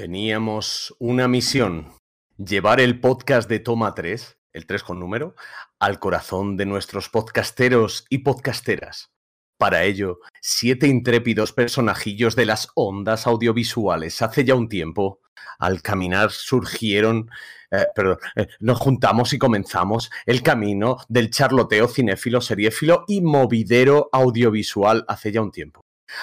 Teníamos una misión, llevar el podcast de Toma 3, el 3 con número, al corazón de nuestros podcasteros y podcasteras. Para ello, siete intrépidos personajillos de las ondas audiovisuales hace ya un tiempo, al caminar surgieron, eh, perdón, eh, nos juntamos y comenzamos el camino del charloteo cinéfilo, seriéfilo y movidero audiovisual hace ya un tiempo.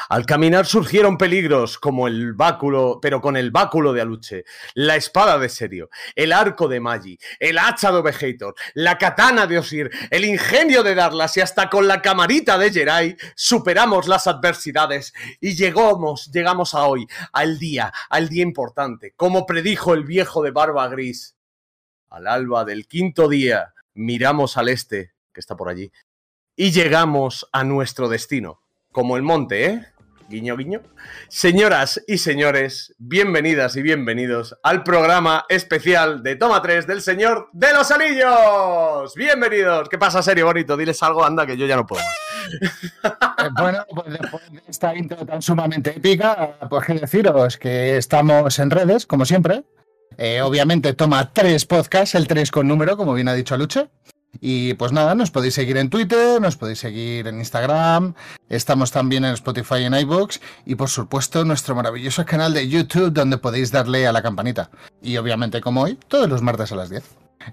Al caminar surgieron peligros como el báculo, pero con el báculo de Aluche, la espada de Serio, el arco de Magi, el hacha de Ovejator, la katana de Osir, el ingenio de Darlas y hasta con la camarita de Jerai superamos las adversidades y llegamos, llegamos a hoy, al día, al día importante, como predijo el viejo de barba gris. Al alba del quinto día miramos al este, que está por allí, y llegamos a nuestro destino como el monte, ¿eh? Guiño, guiño. Señoras y señores, bienvenidas y bienvenidos al programa especial de Toma 3 del Señor de los Anillos. Bienvenidos. ¿Qué pasa, serio bonito? Diles algo, anda, que yo ya no puedo más. Eh, bueno, pues después de esta intro tan sumamente épica, pues qué deciros, que estamos en redes, como siempre. Eh, obviamente toma tres podcasts, el 3 con número, como bien ha dicho Luche. Y pues nada, nos podéis seguir en Twitter, nos podéis seguir en Instagram, estamos también en Spotify y en iVoox y por supuesto nuestro maravilloso canal de YouTube donde podéis darle a la campanita. Y obviamente como hoy, todos los martes a las 10.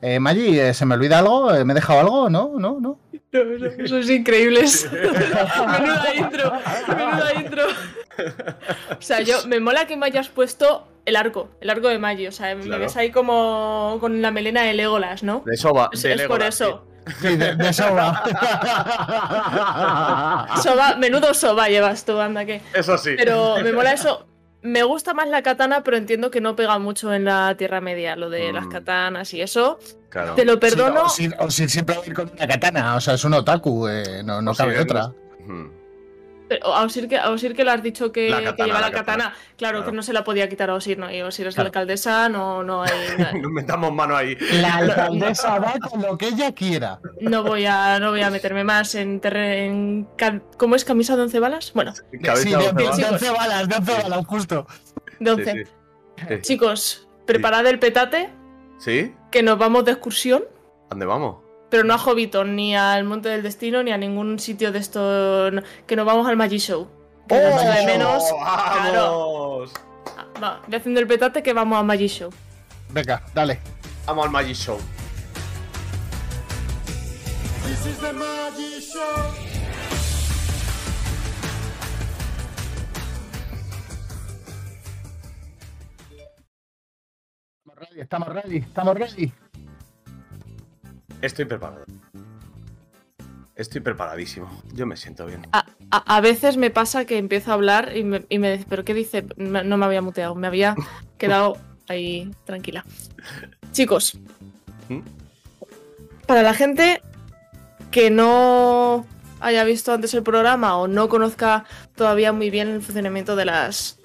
Eh, Maggi, eh, ¿se me olvida algo? Eh, ¿Me he dejado algo? ¿No? ¿No? ¿No? No, no, sois increíbles. menuda intro, menuda intro. O sea, yo me mola que me hayas puesto el arco, el arco de Maggi. O sea, me ves ahí como con la melena de Legolas, ¿no? De Soba. Es, de es por eso. Sí, de, de sobra. Soba, menudo soba llevas tú, anda que. Eso sí. Pero me mola eso. Me gusta más la katana, pero entiendo que no pega mucho en la Tierra Media, lo de las Mm. katanas y eso. Claro. Te lo perdono. Sí, o, si, o si siempre va a ir con una katana, o sea, es un otaku, eh, no, no O cabe otra. Ujú. Pero a Osir que, a Osir que le has dicho que, La que katana, lleva la, la katana. katana. Claro, Claro. que no se la podía quitar a Osir, ¿no? Y Osir es Claro. la alcaldesa, no, no hay. Nos metamos mano ahí. La alcaldesa va con lo que ella quiera. No voy a, no voy a meterme más en terreno. ¿Cómo es camisa de 11 balas? Bueno, Cabeza sí, de, de de- cebada. de 11 balas, de 11 balas, justo. de Sí, 11. sí. Sí. Chicos, preparad el petate, ¿Sí? que nos vamos de excursión. ¿Dónde vamos? Pero no a Hobbiton, ni al Monte del Destino, ni a ningún sitio de esto. no, que nos vamos al Magic Show. Que echo de menos. ¡Oh, ¡Vamos! Va, voy haciendo el petate que vamos al Magic Show. Venga, dale. Vamos al Magic Show. Estamos ready, estamos ready, estamos ready. Estoy preparado. Estoy preparadísimo. Yo me siento bien. A, a- a veces me pasa que empiezo a hablar y me, y me dice, ¿pero qué dice? Me- No me había muteado, me había quedado ahí tranquila. Chicos, ¿Mm? para la gente que no haya visto antes el programa o no conozca todavía muy bien el funcionamiento de las,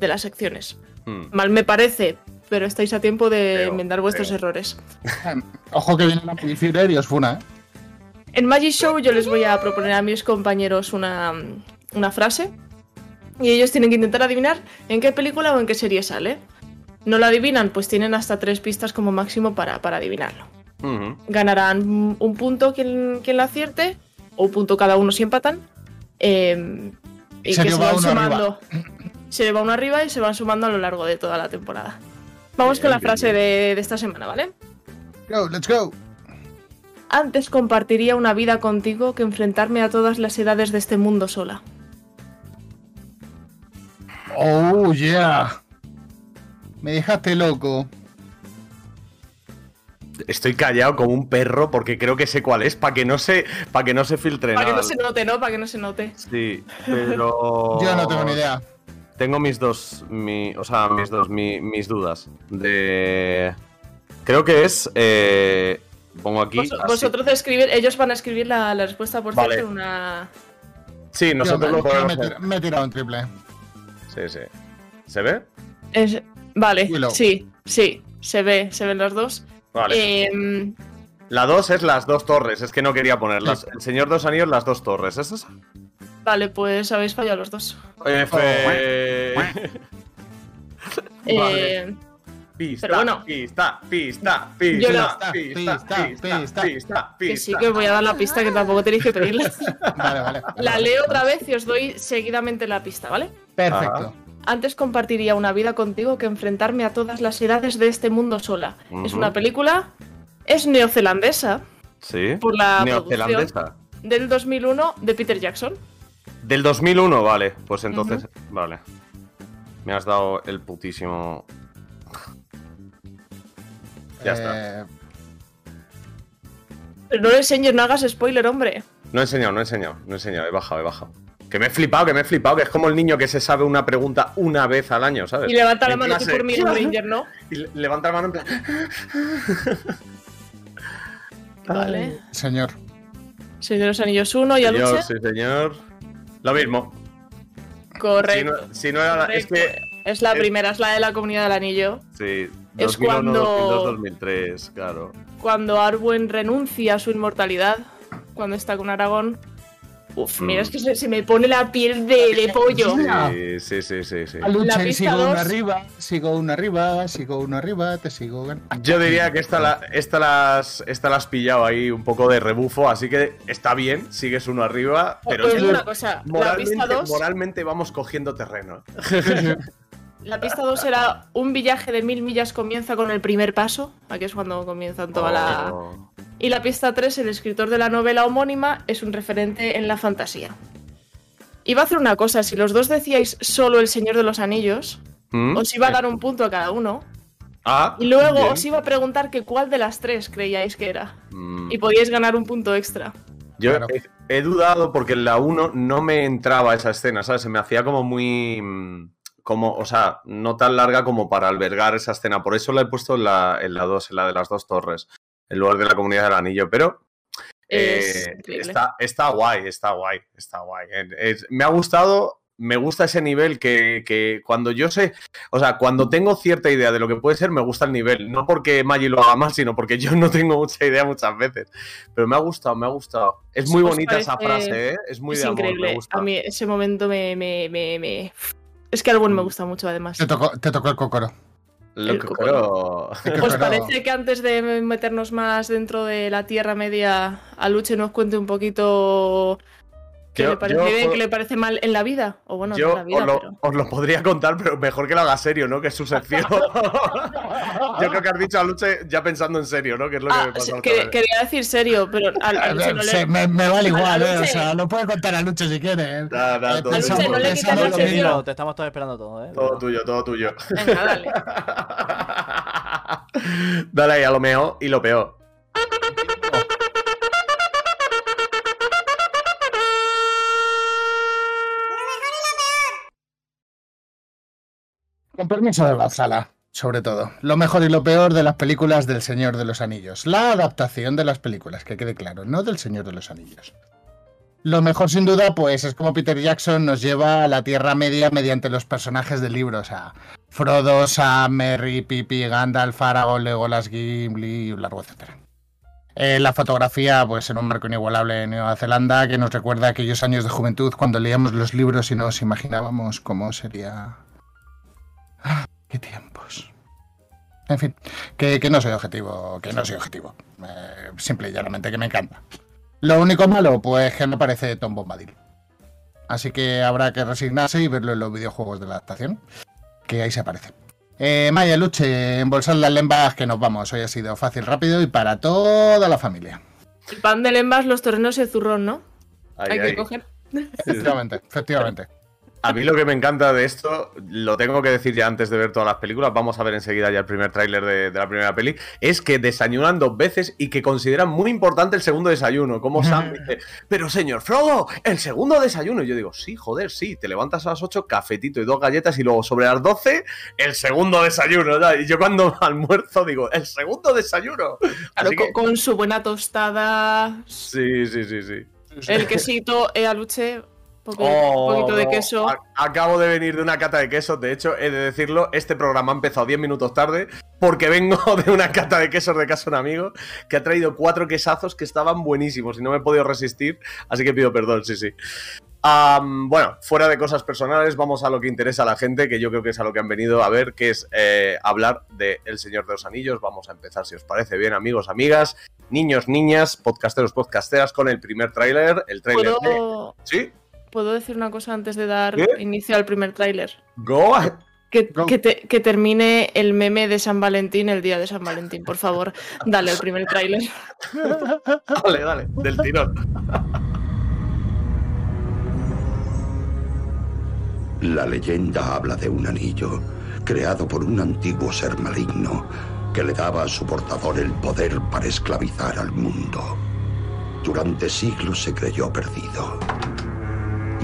de las secciones, Hmm. mal me parece, pero estáis a tiempo de enmendar vuestros errores. Ojo que viene la Magifirer y os funa, ¿eh? En Magic Show yo les voy a proponer a mis compañeros una, una frase y ellos tienen que intentar adivinar en qué película o en qué serie sale. No lo adivinan, pues tienen hasta tres pistas como máximo para, para adivinarlo. Ganarán un punto quien, quien la acierte, o un punto cada uno si empatan. eh, y Se que se va van sumando. Se le va uno arriba y se van sumando a lo largo de toda la temporada. Vamos con la frase de, de esta semana, ¿vale? Go, let's go. Antes compartiría una vida contigo que enfrentarme a todas las edades de este mundo sola. Oh, yeah. Me dejaste loco. Estoy callado como un perro porque creo que sé cuál es, para que no se, para que no se filtre Para que no se note, ¿no? Para que no se note. Sí, pero. Yo no tengo ni idea. Tengo mis dos, mi, o sea, mis dos, mi- mis dudas. De. Creo que es. eh, pongo aquí. Vos- vosotros escribir, ellos van a escribir la, la respuesta por Vale. cierto en una. Sí, nosotros Yo lo podemos me he hacer. tir- me he tirado un triple. Sí, sí. ¿Se ve? es- Vale, Willow. sí, sí, se ve, se ven los dos. Vale. Em, La dos es las dos torres, es que no quería ponerlas. El señor dos anillos, las dos torres, ¿es esa? Vale, pues habéis fallado los dos. F. Eh, Pista, Pero bueno. pista, pista, Yo pista, la- pista, Pista, pista, pista. pista, que sí que os voy a dar la pista que tampoco tenéis que pedirla. Vale, vale. La leo otra vez y os doy seguidamente la pista, ¿vale? Perfecto. Antes compartiría una vida contigo que enfrentarme a todas las edades de este mundo sola. Es una película, es neozelandesa, Sí. por la Neozelandesa. del 2001 de Peter Jackson. Del 2001, vale. Pues entonces, vale. Me has dado el putísimo. Ya está. Eh, Pero no le enseñes, no hagas spoiler, hombre. No he enseñado, no he enseñado, no he enseñado, he bajado, he bajado. Que me he flipado, que me he flipado, que es como el niño que se sabe una pregunta una vez al año, ¿sabes? Y levanta la mano por mí, Ranger, ¿no? Y le- levanta la mano en plan. Vale. señor. Señor de los Anillos 1 y Señor, Aluche. sí, señor. Lo mismo. Si Correcto. no, si no era la. Es que. Es la es- primera, es la de la Comunidad del Anillo. Sí. Es 2001, cuando- 2002, 2003, claro. Cuando Arwen renuncia a su inmortalidad, cuando está con Aragón. Uf, mira, es que se, se me pone la piel de, de pollo. Sí, sí, sí, sí. sí. La pista sigo uno arriba, sigo uno arriba, sigo uno arriba, te sigo. gan- Yo diría que esta la, esta, las, esta la has pillado ahí un poco de rebufo, así que está bien, sigues uno arriba, pero Os es una cosa, la moralmente, pista 2 moralmente vamos cogiendo terreno. la pista dos era un viaje de mil millas comienza con el primer paso, aquí es cuando comienzan toda la... Oh. Y la pista 3, el escritor de la novela homónima, es un referente en la fantasía. Iba a hacer una cosa, si los dos decíais solo El Señor de los Anillos, ¿Mm? os iba a dar un punto a cada uno, Ah, y luego bien. os iba a preguntar que cuál de las tres creíais que era. Mm. Y podíais ganar un punto extra. Yo Claro. he, he dudado porque en la 1 no me entraba esa escena, ¿sabes? Se me hacía como muy. Como, o sea, no tan larga como para albergar esa escena. Por eso la he puesto en la, en la 2, en la de las dos torres, en lugar de la comunidad del anillo. Pero eh, está, está guay, está guay, está guay. Eh, es- me ha gustado, me gusta ese nivel que, que cuando yo sé, o sea, cuando tengo cierta idea de lo que puede ser, me gusta el nivel. No porque Maggie lo haga mal, sino porque yo no tengo mucha idea muchas veces. Pero me ha gustado, me ha gustado. Es muy ¿Os bonita esa frase, ¿eh? Es muy es de amor, increíble. me gusta. A mí ese momento me... me, me, me- Es que Arwen me gusta mucho, además. Te tocó, te tocó el cocoro. Lo el cocoro. El ¿Os cocoro. parece que antes de meternos más dentro de la Tierra Media, Aluche nos cuente un poquito qué Yo- le parece yo bien, qué le parece mal en la vida? O bueno, no Yo en la vida, os, lo, pero... os lo podría contar, pero mejor que lo haga serio, ¿no? Que es su sección. Yo creo que has dicho a Luche ya pensando en serio, ¿no? Que es lo que Ah, me pasa que- vez. quería decir serio, pero a, a Aluche no Se- le... me, me vale igual, eh, o sea, lo puede contar a Luche si quiere. Nada, nada, todo pensamos- Aluche, no le pensamos quites la lo. Tranquilo, te estamos todos esperando todo, ¿eh? Todo tuyo, todo tuyo. Venga, dale. Dale ahí a lo mejor y lo peor. Con permiso de la sala, sobre todo. Lo mejor y lo peor de las películas del Señor de los Anillos. La adaptación de las películas, que quede claro, no del Señor de los Anillos. Lo mejor, sin duda, pues es como Peter Jackson nos lleva a la Tierra Media mediante los personajes del libro. O Frodo, Sam, Merry, Pipi, Gandalf, Aragorn, Legolas, Gimli, largo etcétera. Eh, la fotografía, pues en un marco inigualable en Nueva Zelanda, que nos recuerda aquellos años de juventud cuando leíamos los libros y nos imaginábamos cómo sería Ah, qué tiempos. En fin, que, que no soy objetivo, que no soy objetivo. Eh, simple y llanamente que me encanta. Lo único malo, pues que no parece Tom Bombadil. Así que habrá que resignarse y verlo en los videojuegos de la adaptación, que ahí se aparece. Eh, Maya, Luche, embolsad las lembas que nos vamos. Hoy ha sido fácil, rápido y para toda la familia. El pan de lembas, los torrenos y el zurrón, ¿no? Ahí, Hay ahí. que coger. Efectivamente, efectivamente. A mí lo que me encanta de esto, lo tengo que decir ya antes de ver todas las películas, vamos a ver enseguida ya el primer tráiler de, de la primera peli, es que desayunan dos veces y que consideran muy importante el segundo desayuno. Como Sam dice, pero señor Frodo, el segundo desayuno. Y yo digo, sí, joder, sí, te levantas a las 8, cafetito y dos galletas y luego sobre las 12, el segundo desayuno. Y yo cuando almuerzo digo, el segundo desayuno. Claro, Así que- con, su buena tostada, sí, sí, sí, sí. el quesito, eh, Aluche, poco- Oh, un poquito de queso. Acabo de venir de una cata de quesos. De hecho, he de decirlo, este programa ha empezado 10 minutos tarde porque vengo de una cata de quesos de casa de un amigo que ha traído cuatro quesazos que estaban buenísimos y no me he podido resistir. Así que pido perdón, sí, sí. Bueno, fuera de cosas personales, vamos a lo que interesa a la gente, que yo creo que es a lo que han venido a ver, que es eh, hablar de El Señor de los Anillos. Vamos a empezar, si os parece bien, amigos, amigas, niños, niñas, podcasteros, podcasteras, con el primer tráiler, el tráiler de... ¿Puedo, ¿Sí? ¿Puedo decir una cosa antes de dar ¿Qué? inicio al primer tráiler? Go ahead. Que, Go. que te- que termine el meme de San Valentín el día de San Valentín, por favor. Dale el primer tráiler. Dale, dale, del tirón. La leyenda habla de un anillo creado por un antiguo ser maligno que le daba a su portador el poder para esclavizar al mundo. Durante siglos se creyó perdido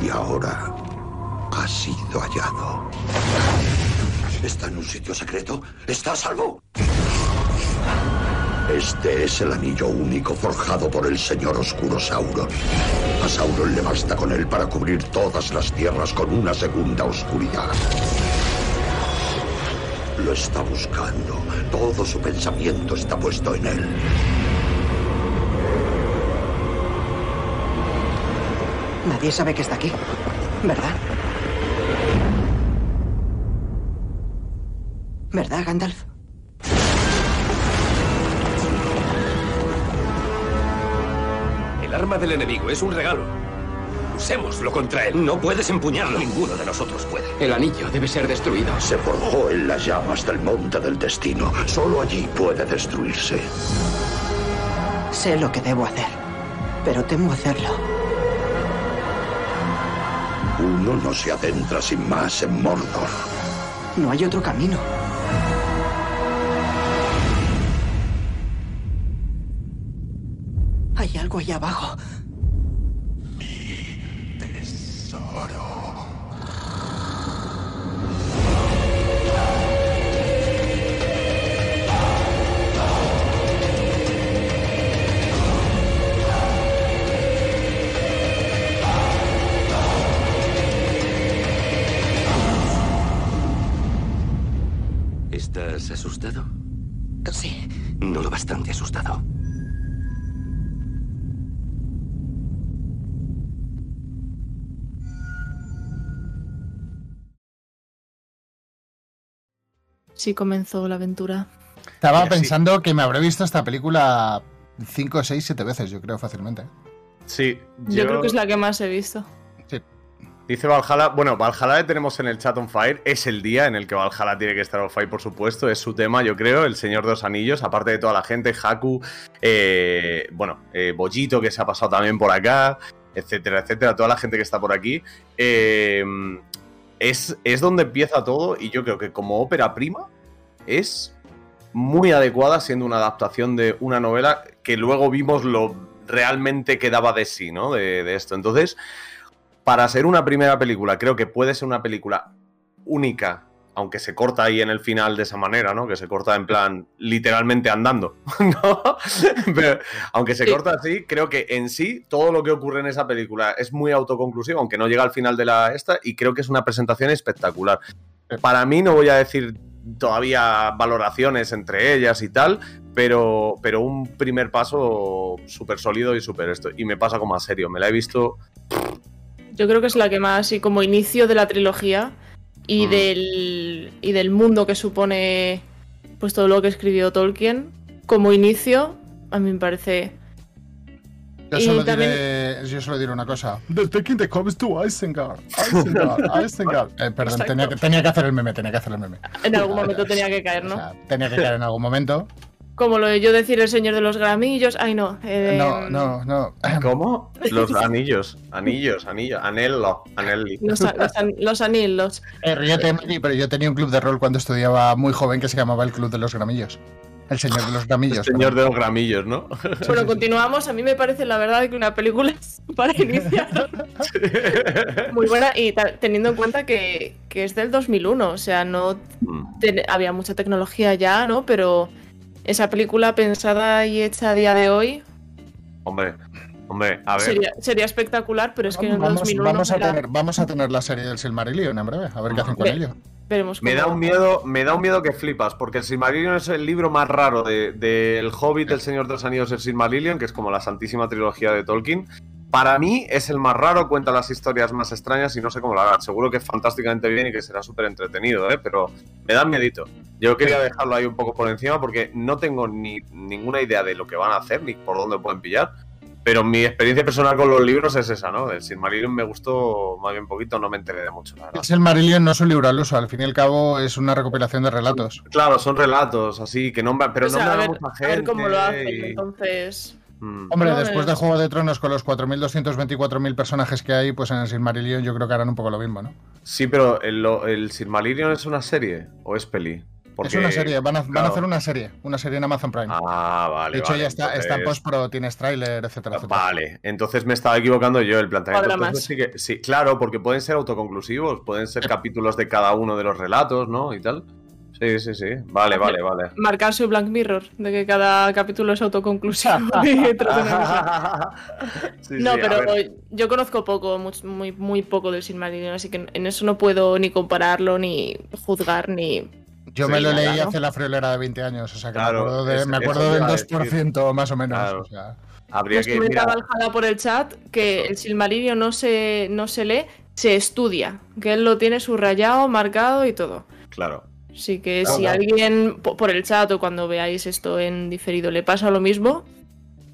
y ahora ha sido hallado. ¿Está en un sitio secreto? ¿Está a salvo? Este es el anillo único forjado por el señor Oscuro Sauron. A Sauron le basta con él para cubrir todas las tierras con una segunda oscuridad. Lo está buscando. Todo su pensamiento está puesto en él. Nadie sabe que está aquí, ¿verdad? ¿Verdad, Gandalf? El arma del enemigo es un regalo. Usémoslo contra él. No puedes empuñarlo. Ninguno de nosotros puede. El anillo debe ser destruido. Se forjó en las llamas del monte del destino. Solo allí puede destruirse. Sé lo que debo hacer, pero temo hacerlo. Uno no se adentra sin más en Mordor. No hay otro camino. Hay algo ahí abajo. Sí comenzó la aventura. Estaba Mira, sí. pensando que me habré visto esta película 5, 6, 7 veces, yo creo, fácilmente. Sí, Yo, creo que es la que más he visto. Dice Valhalla, bueno, Valhalla le tenemos en el chat on fire, es el día en el que Valhalla tiene que estar on fire, por supuesto, es su tema, yo creo, el Señor de los Anillos, aparte de toda la gente, Haku, eh, bueno, eh, Bollito que se ha pasado también por acá, etcétera, etcétera, toda la gente que está por aquí, eh, es, es donde empieza todo y yo creo que como ópera prima es muy adecuada siendo una adaptación de una novela que luego vimos lo realmente que daba de sí, ¿no? De, de esto. Entonces, para ser una primera película, creo que puede ser una película única, aunque se corta ahí en el final de esa manera, ¿no? Que se corta en plan literalmente andando, ¿no? Pero, aunque se corta así, creo que en sí todo lo que ocurre en esa película es muy autoconclusivo, aunque no llega al final de la esta, y creo que es una presentación espectacular. Para mí no voy a decir todavía valoraciones entre ellas y tal, pero, pero un primer paso súper sólido y súper esto. Y me pasa como a serio, me la he visto Yo creo que es la que más, y como inicio de la trilogía y, Mm. del, y del mundo que supone pues todo lo que escribió Tolkien, como inicio, a mí me parece... Yo solo, también- diré, yo solo diré una cosa. The taking the comes to Isengard. Isengard, Isengard. Eh, perdón, tenía que, tenía que hacer el meme, tenía que hacer el meme. En algún momento tenía que caer, O ¿no? sea, tenía que caer en algún momento. Como lo de yo decir el señor de los gramillos. Ay, no. eh, No, no, no. ¿Cómo? Los anillos, anillos, anillos, anello, anelli. Los, los, an- los anillos. Eh, pero yo tenía un club de rol cuando estudiaba muy joven que se llamaba el Club de los Gramillos. El Señor de los El Gramillos. señor de los gramillos, ¿no? Bueno, continuamos. A mí me parece, la verdad, que una película para iniciar muy buena y teniendo en cuenta que, que es del 2001. O sea, no Mm, había mucha tecnología ya, ¿no? Pero esa película pensada y hecha a día de hoy hombre, hombre, a ver. sería, sería espectacular, pero es que en el Vamos, 2001 vamos a era- tener, vamos a tener la serie del Silmarillion en breve, a ver qué hacen con ello. Veremos Me da un miedo, me da un miedo que flipas, porque el Silmarillion es el libro más raro de- del Hobbit, El Señor de los Anillos, el Silmarillion, que es como la santísima trilogía de Tolkien. para mí es el más raro, cuenta las historias más extrañas y no sé cómo lo hará. Seguro que es fantásticamente bien y que será súper entretenido, ¿eh? pero me da miedito. Yo quería dejarlo ahí un poco por encima porque no tengo ni ninguna idea de lo que van a hacer ni por dónde pueden pillar. Pero mi experiencia personal con los libros es esa, ¿no? El Silmarillion me gustó más bien poquito, no me enteré de mucho, la verdad. El Marillion, no es un libro al uso, al fin y al cabo es una recopilación de relatos. Claro, son relatos, así que nombran, pero O sea, a a, ver, mucha a gente. ver cómo lo hacen, y- entonces. Mm. Hombre, No, después de Juego de Tronos con los 4.224.000 personajes que hay, pues en el Silmarillion yo creo que harán un poco lo mismo, ¿no? Sí, pero el, lo- el Silmarillion es una serie o es peli. Porque- Es una serie, van a, van a hacer una serie, una serie en Amazon Prime. Ah, vale. de hecho, vale, ya está, está en post-pro, tienes tráiler, etcétera, etcétera. Vale, entonces me estaba equivocando yo el planteamiento. Entonces sí, que, sí, claro, porque pueden ser autoconclusivos, pueden ser capítulos de cada uno de los relatos, ¿no? Y tal. Sí, sí, sí. Vale, vale, vale. Marcar su Black Mirror, de que cada capítulo es autoconclusivo. Sí, no, sí, pero yo conozco poco, much- muy, muy poco del Silmarillion, así que en eso no puedo ni compararlo, ni juzgar, ni. Yo Sí, me lo nada, leí ¿no? hace la friolera de 20 años, o sea que Claro, me acuerdo, de- es- me acuerdo del iba a decir. 2% más o menos. Claro. o sea. Habría Nos que. por el chat que el Silmarillion no se, no se lee, se estudia, que él lo tiene subrayado, marcado y todo. claro. Así que Claro, si claro. alguien po- por el chat o cuando veáis esto en diferido le pasa lo mismo,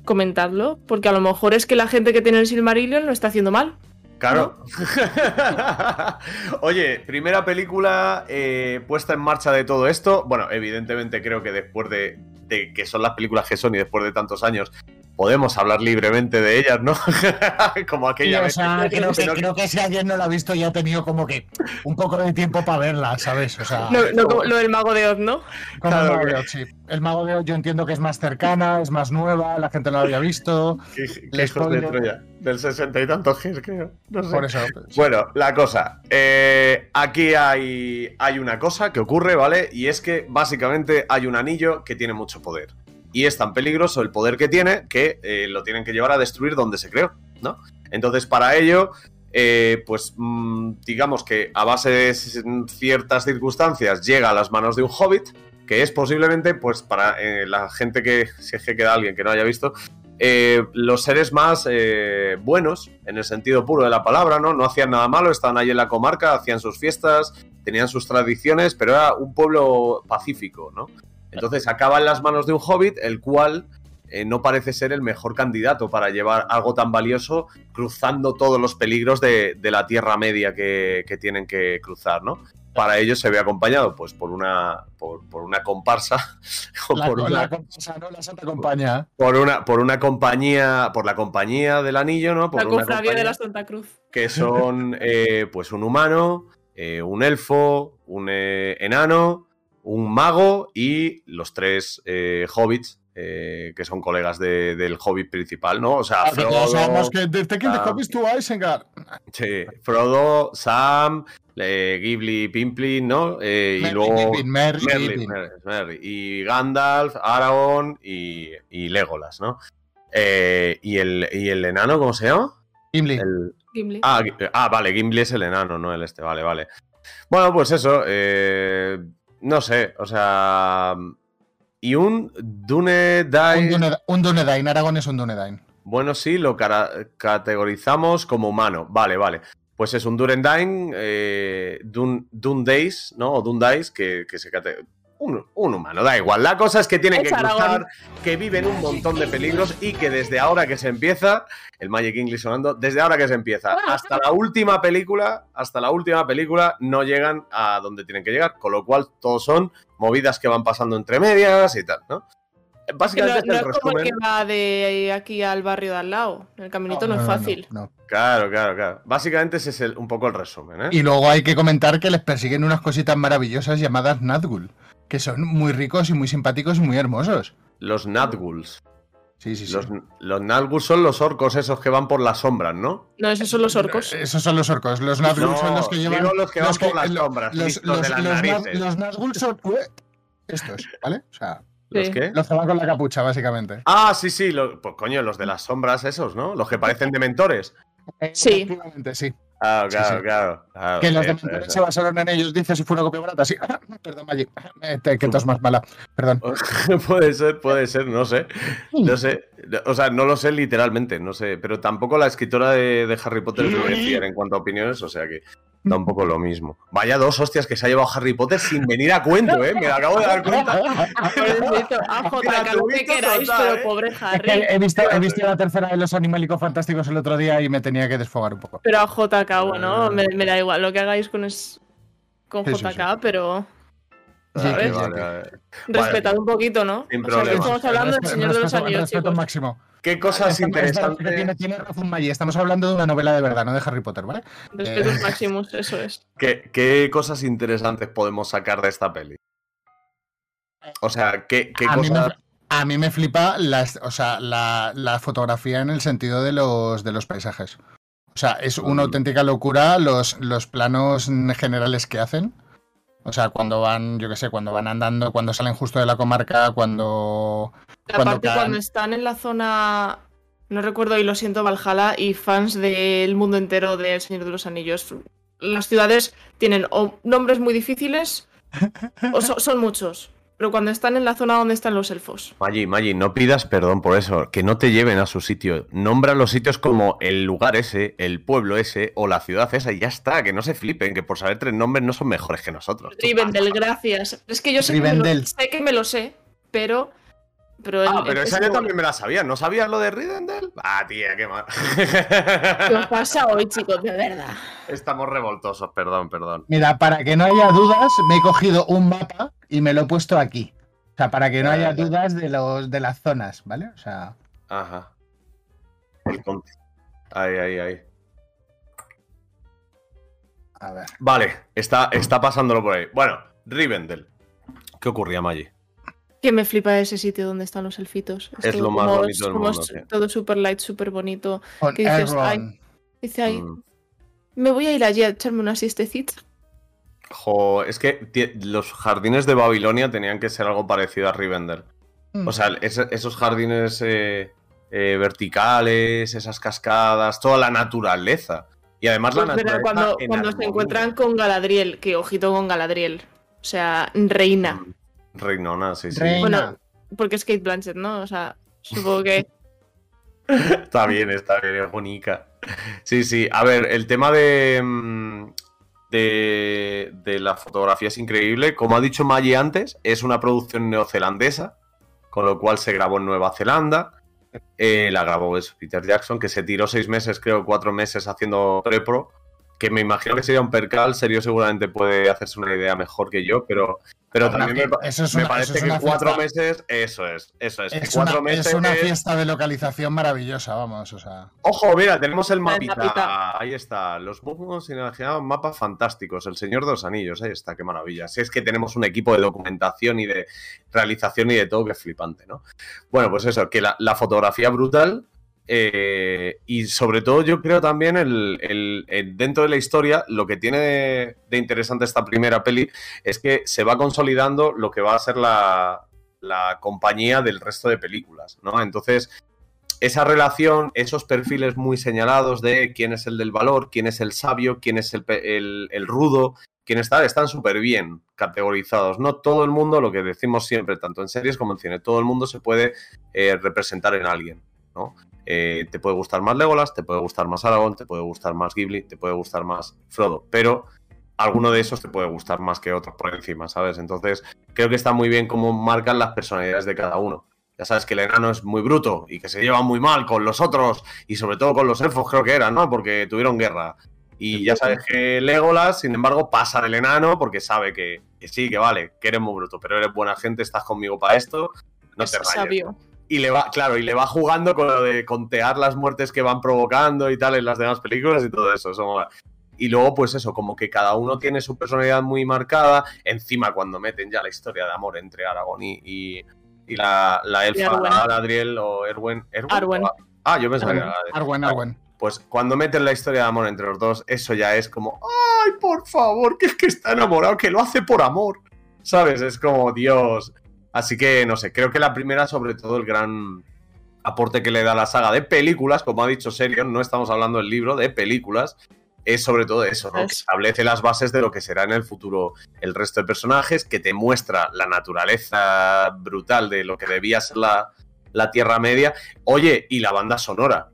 comentadlo, porque a lo mejor es que la gente que tiene el Silmarillion lo está haciendo mal. Claro. Oye, primera película eh, puesta en marcha de todo esto. Bueno, evidentemente creo que después de, de que son las películas que son y después de tantos años, podemos hablar libremente de ellas, ¿no? Como Sí, aquella o vez. sea, que- creo, que, creo que si alguien no la ha visto ya ha tenido como que un poco de tiempo para verla, ¿sabes? O sea, No, no como lo del mago de Oz, ¿no? como claro el Mago que- de Oz, sí. El Mago de Oz yo entiendo que es más cercana, es más nueva, la gente no la había visto. Le hijos de. Troya. Del sesenta y tantos Gs, creo. No sé. Por eso. pues, Bueno, la cosa. eh, aquí hay, hay una cosa que ocurre, ¿vale? Y es que básicamente hay un anillo que tiene mucho poder. Y es tan peligroso el poder que tiene que eh, lo tienen que llevar a destruir donde se creó, ¿no? Entonces, para ello, eh, pues mm, digamos que a base de ciertas circunstancias llega a las manos de un hobbit, que es posiblemente, pues para eh, la gente que, si es que queda alguien que no haya visto, los seres más buenos, en el sentido puro de la palabra, ¿no? No hacían nada malo, estaban ahí en la comarca, hacían sus fiestas, tenían sus tradiciones, pero era un pueblo pacífico, ¿no? Entonces acaba en las manos de un hobbit, el cual eh, no parece ser el mejor candidato para llevar algo tan valioso cruzando todos los peligros de, de la Tierra Media que, que tienen que cruzar, ¿no? Para ello se ve acompañado, pues, por una, por, por una comparsa, o la, por una, la comparsa, ¿no? La Santa Compañía. por una, por una compañía, por la compañía del anillo, ¿no? Por La una cofradía de la Santa Cruz. que son eh, pues un humano, eh, un elfo, un eh, enano, un mago y los tres eh, hobbits eh, que son colegas de- del hobbit principal, ¿no? O sea, Ah, que Frodo, todos sabemos que The Taking the ah, Hobbits to Isengard. sí, Frodo, Sam, eh, Ghibli, Pimpli, ¿no? Eh, y luego Merry, Merry, Merlin, Merry. Merlin, Merlin. y Gandalf, Aragorn y, y Legolas, ¿no? Eh, y, el, ¿Y el enano cómo se llama? Gimli. El, Gimli. Ah, ah, vale, Gimli es el enano, no el este, vale, vale. Bueno, pues eso, eh, no sé, o sea... Y un Dunedain, Un, Dune- un Dunedain, Aragón es un Dunedain. bueno, sí, lo categorizamos como humano, vale, vale. Pues es un Durendain, eh, Dun, Dundays, ¿no? O Dundais, que, que se cate- un, un humano, da igual. La cosa es que tienen Es que cruzar, que viven un montón de peligros y que desde ahora que se empieza, el Magic English sonando, desde ahora que se empieza hasta la última película, hasta la última película, no llegan a donde tienen que llegar, con lo cual todos son movidas que van pasando entre medias y tal, ¿no? No, Básicamente no este es el es como el resumen. que va de aquí al barrio de al lado. El caminito no, es fácil. no, no. Claro, claro, claro. Básicamente ese es el- un poco el resumen, ¿eh? Y luego hay que comentar que les persiguen unas cositas maravillosas llamadas Nazgûl, que son muy ricos y muy simpáticos y muy hermosos. Los Nazguls. Sí, sí, sí. Los, los Nazgûl son los orcos esos que van por las sombras, ¿no? No, esos son los orcos. Esos son los orcos. Los Nazgûl No, son los que llevan. digo los que van por las lo- sombras, Los, sí, los los- de las los narices. los Nazgûl son. Estos, ¿vale? O sea, ¿Los Sí. qué? los que van con la capucha, básicamente. Ah, sí, sí. lo- pues coño, los de las sombras esos, ¿no? Los que parecen dementores. Sí. Efectivamente, sí. Ah, claro, sí. claro, claro, Que los eso, dementores eso. se basaron en ellos, dice si fue una copia barata. Sí, perdón, te- Que tos más mala. Perdón. puede ser, puede ser, no sé. No sé. O sea, no lo sé literalmente, no sé. Pero tampoco la escritora de, de Harry Potter es muy fiel en cuanto a opiniones, o sea que tampoco lo mismo. Vaya dos hostias que se ha llevado Harry Potter sin venir a cuento, ¿eh? Me lo acabo de dar cuenta. Pobrecito, a JK, lo que Gratuito queráis, total, pero ¿eh? pobre Harry. he visto, he visto la tercera de los Animálicos Fantásticos el otro día y me tenía que desfogar un poco. Pero a JK, bueno, me, me da igual lo que hagáis con, es, con Sí, sí, JK, sí. pero Vale, respetad un poquito, ¿no? Sin o sea, que problema. estamos hablando del Respeto- Señor de los Anillos, respeto chicos. máximo. ¿Qué cosas esta- interesantes? Tiene, tiene razón estamos hablando de una novela de verdad, no de Harry Potter, ¿vale? Respetos Eh. máximos, eso es. ¿Qué, qué cosas interesantes podemos sacar de esta peli? O sea, ¿qué, qué a, mí cosas. me, a mí me flipa las, o sea, la, la fotografía en el sentido de los, de los paisajes. O sea, es una Mm. auténtica locura los, los planos generales que hacen. O sea, cuando van, yo qué sé, cuando van andando, cuando salen justo de la comarca, cuando... Cuando parte caen- cuando están en la zona, no recuerdo y lo siento, Valhalla y fans del mundo entero de El Señor de los Anillos. Las ciudades tienen o nombres muy difíciles o so- son muchos. Pero cuando están en la zona donde están los elfos. Maggi, Maggi, no pidas perdón por eso, que no te lleven a su sitio. Nombra los sitios como el lugar ese, el pueblo ese o la ciudad esa y ya está, que no se flipen, que por saber tres nombres no son mejores que nosotros. Rivendell, gracias. Es que yo sé que, lo, sé que me lo sé, pero. Pero, Ah, el- pero el- esa es- yo también me la sabía. ¿No sabías lo de Rivendell? Ah, tía, qué mal. ¿Qué os pasa hoy, chicos? De verdad. Estamos revoltosos, perdón, perdón. Mira, para que no haya dudas, me he cogido un mapa y me lo he puesto aquí. O sea, para que no haya dudas de, los, de las zonas, ¿vale? O sea, Ajá. Ahí, ahí, ahí. a ver. Vale, está, está pasándolo por ahí. Bueno, Rivendell. ¿Qué ocurría, Maggi? Que me flipa ese sitio donde están los elfitos. Es todo lo más como- bonito del mundo, es. Todo super light, súper bonito. Con ¿Qué dices? Elrond. Dice ahí, Mm. me voy a ir allí a echarme una siestecita. Jo, es que los jardines de Babilonia tenían que ser algo parecido a Rivendell. Mm. O sea, esos jardines eh, eh, verticales, esas cascadas, toda la naturaleza. Y además la Pues naturaleza. cuando, en cuando se encuentran con Galadriel, que ojito con Galadriel. O sea, reina. Mm, Reinona, sí, sí. Reina. Bueno, porque es Kate Blanchett, ¿no? O sea, supongo que. Está bien, está bien, es bonita. Sí, sí. A ver, el tema de, mm, de, de la fotografía es increíble. Como ha dicho Maggie antes, es una producción neozelandesa, con lo cual se grabó en Nueva Zelanda. Eh, la grabó eso, Peter Jackson, que se tiró seis meses, creo, cuatro meses haciendo prepro. Que me imagino que sería un percal. Serio seguramente puede hacerse una idea mejor que yo, pero, pero también me, eso es parece eso es que una cuatro fiesta. meses, eso es, eso es. Es cuatro una, meses es una fiesta de localización maravillosa, vamos, o sea. Ojo, mira, tenemos el mapita. mapita. Ahí está. Los mundos imaginados, mapas fantásticos. El Señor de los Anillos, ahí está, qué maravilla. Si es que tenemos un equipo de documentación y de realización y de todo que es flipante, ¿no? Bueno, pues eso, que la, la fotografía brutal. Eh, y sobre todo, yo creo también el, dentro de la historia, lo que tiene de, interesante esta primera peli es que se va consolidando lo que va a ser la, la compañía del resto de películas, ¿no? Entonces, esa relación, esos perfiles muy señalados de quién es el del valor, quién es el sabio, quién es el, el- el rudo, quién está, están súper bien categorizados. No todo el mundo, lo que decimos siempre, tanto en series como en cine, todo el mundo se puede eh, representar en alguien, ¿no? Eh, te puede gustar más Legolas, te puede gustar más Aragorn, te puede gustar más Ghibli, te puede gustar más Frodo, pero alguno de esos te puede gustar más que otros por encima, ¿sabes? Entonces, creo que está muy bien cómo marcan las personalidades de cada uno. Ya sabes que el enano es muy bruto y que se lleva muy mal con los otros y sobre todo con los elfos, creo que eran, ¿no? Porque tuvieron guerra. Y ya sabes que Legolas, sin embargo, pasa del enano porque sabe que, que sí, que vale, que eres muy bruto, pero eres buena gente, estás conmigo para esto, no es te rayes. sabio. Y le va, claro, y le va jugando con lo de contear las muertes que van provocando y tal en las demás películas y todo eso. eso mola. Y luego, pues eso, como que cada uno tiene su personalidad muy marcada. Encima, cuando meten ya la historia de amor entre Aragorn y, y, y la, la elfa, Arwen. Galadriel o Erwen. ¿Erwen? Arwen. Ah, yo pensaba que era. Arwen, Arwen. Pues cuando meten la historia de amor entre los dos, eso ya es como, ¡ay, por favor! Que es que está enamorado, que lo hace por amor. ¿Sabes? Es como, Dios. Así que, no sé, creo que la primera, sobre todo, el gran aporte que le da la saga de películas, como ha dicho Serion, no estamos hablando del libro, de películas, es sobre todo eso, ¿no? Que establece las bases de lo que será en el futuro el resto de personajes, que te muestra la naturaleza brutal de lo que debía ser la, la Tierra Media. Oye, y la banda sonora.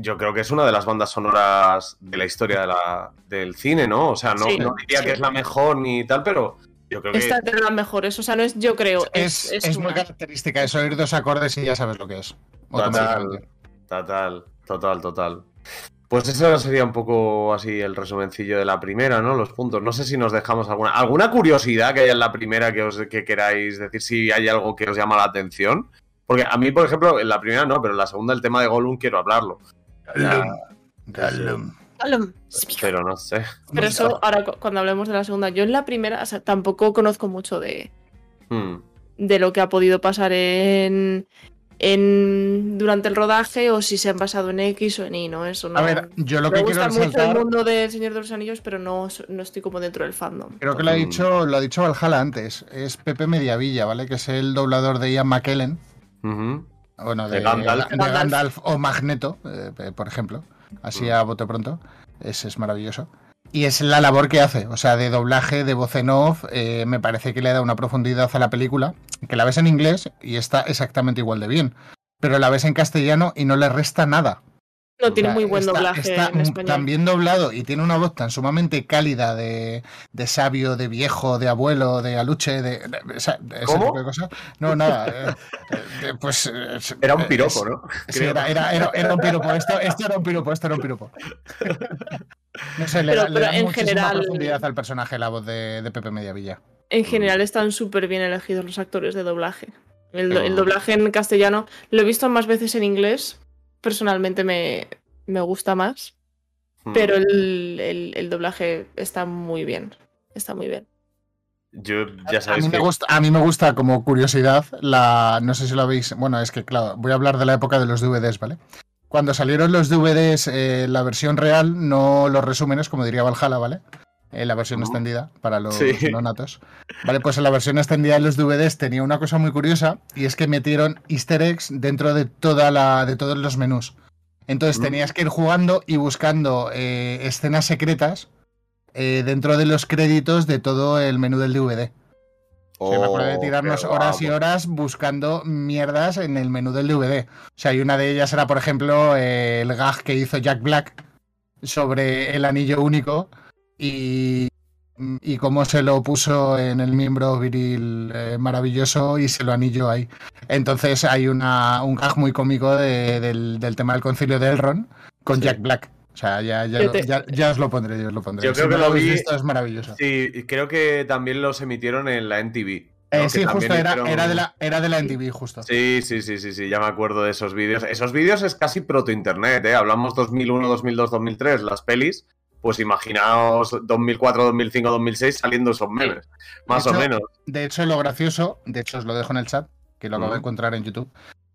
Yo creo que es una de las bandas sonoras de la historia de la, del cine, ¿no? O sea, no, Sí, no diría sí. que es la mejor ni tal, pero yo creo que. Esta de las mejores, o sea, no es yo creo, Es, es, es muy una. característica, es oír dos acordes y ya sabes lo que es. Total, total, total, total. Pues eso sería un poco así el resumencillo de la primera, ¿no? Los puntos. No sé si nos dejamos alguna alguna curiosidad que haya en la primera que os que queráis decir si hay algo que os llama la atención. Porque a mí, por ejemplo, en la primera no, pero en la segunda el tema de Gollum quiero hablarlo. Gollum. Gollum. Pero no sé. Pero eso, ahora cu- cuando hablemos de la segunda, yo en la primera, o sea, tampoco conozco mucho de, Hmm. de lo que ha podido pasar en, en durante el rodaje o si se han basado en X o en Y, ¿no? Eso no. A ver, yo lo me que quiero gusta mucho el resaltar, mundo del Señor de los Anillos, pero no, no estoy como dentro del fandom. creo que lo ha dicho, lo ha dicho Valhalla antes, es Pepe Mediavilla, ¿vale? Que es el doblador de Ian McKellen, Ujú. bueno, de, De Gandalf. de Gandalf o Magneto, eh, por ejemplo, así a bote pronto, es, es maravilloso. Y es la labor que hace, o sea, de doblaje, de voz en off, eh, me parece que le da una profundidad a la película, que la ves en inglés y está exactamente igual de bien, pero la ves en castellano y no le resta nada. No tiene O sea, muy buen está- doblaje está en español. bien doblado y tiene una voz tan sumamente cálida de, de sabio, de viejo, de abuelo, de aluche, de, de- de esa- de ese ¿Cómo? tipo de cosas. No, nada. eh, eh, pues. eh, Era un piropo, es- ¿no? Sí, era, era, era- era un piropo. Esto, esto era un piropo, esto era un piropo. No sé, le, Pero- da- le pero da en muchísima general- profundidad al personaje la voz de, de Pepe Mediavilla. En general están súper bien elegidos los actores de doblaje. El, el doblaje en castellano lo he visto más veces en inglés. Personalmente me, me gusta más. Hmm. Pero el, el- el doblaje está muy bien. Está muy bien. Yo ya A mí, que. me gusta, a mí me gusta como curiosidad la. No sé si lo veis. Bueno, es que claro, voy a hablar de la época de los DVDs, ¿vale? Cuando salieron los DVDs, eh, la versión real, no los resúmenes, como diría Valhalla, ¿vale? Eh, la versión Ujú. extendida para los Sí. no natos. Vale, pues en la versión extendida de los DVDs tenía una cosa muy curiosa y es que metieron easter eggs dentro de toda la de todos los menús. Entonces Mm. tenías que ir jugando y buscando eh, escenas secretas eh, dentro de los créditos de todo el menú del DVD. O sea, me acuerdo de Oh, tirarnos horas y horas buscando mierdas en el menú del DVD. O sea, y una de ellas era, por ejemplo, eh, el gag que hizo Jack Black sobre el anillo único y, y cómo se lo puso en el miembro viril eh, maravilloso y se lo anilló ahí. Entonces hay una, un gag muy cómico de- del, del tema del concilio de Elrond con Sí. Jack Black. O sea, ya, ya, Yo lo- te- ya- ya os lo pondré, yo os lo pondré. Yo creo Si que no lo vi- visto, es maravilloso. Sí, creo que también los emitieron en la NTV. Eh, sí, justo, era, hicieron- era, de la, era de la NTV, justo. Sí, sí, sí, sí, sí, ya me acuerdo de esos vídeos. Esos vídeos es casi proto-internet, ¿eh? Hablamos 2001, 2002, 2003, las pelis. Pues imaginaos 2004, 2005, 2006 saliendo esos memes. Más o menos. De hecho, lo gracioso, de hecho os lo dejo en el chat, que lo acabo de encontrar en YouTube,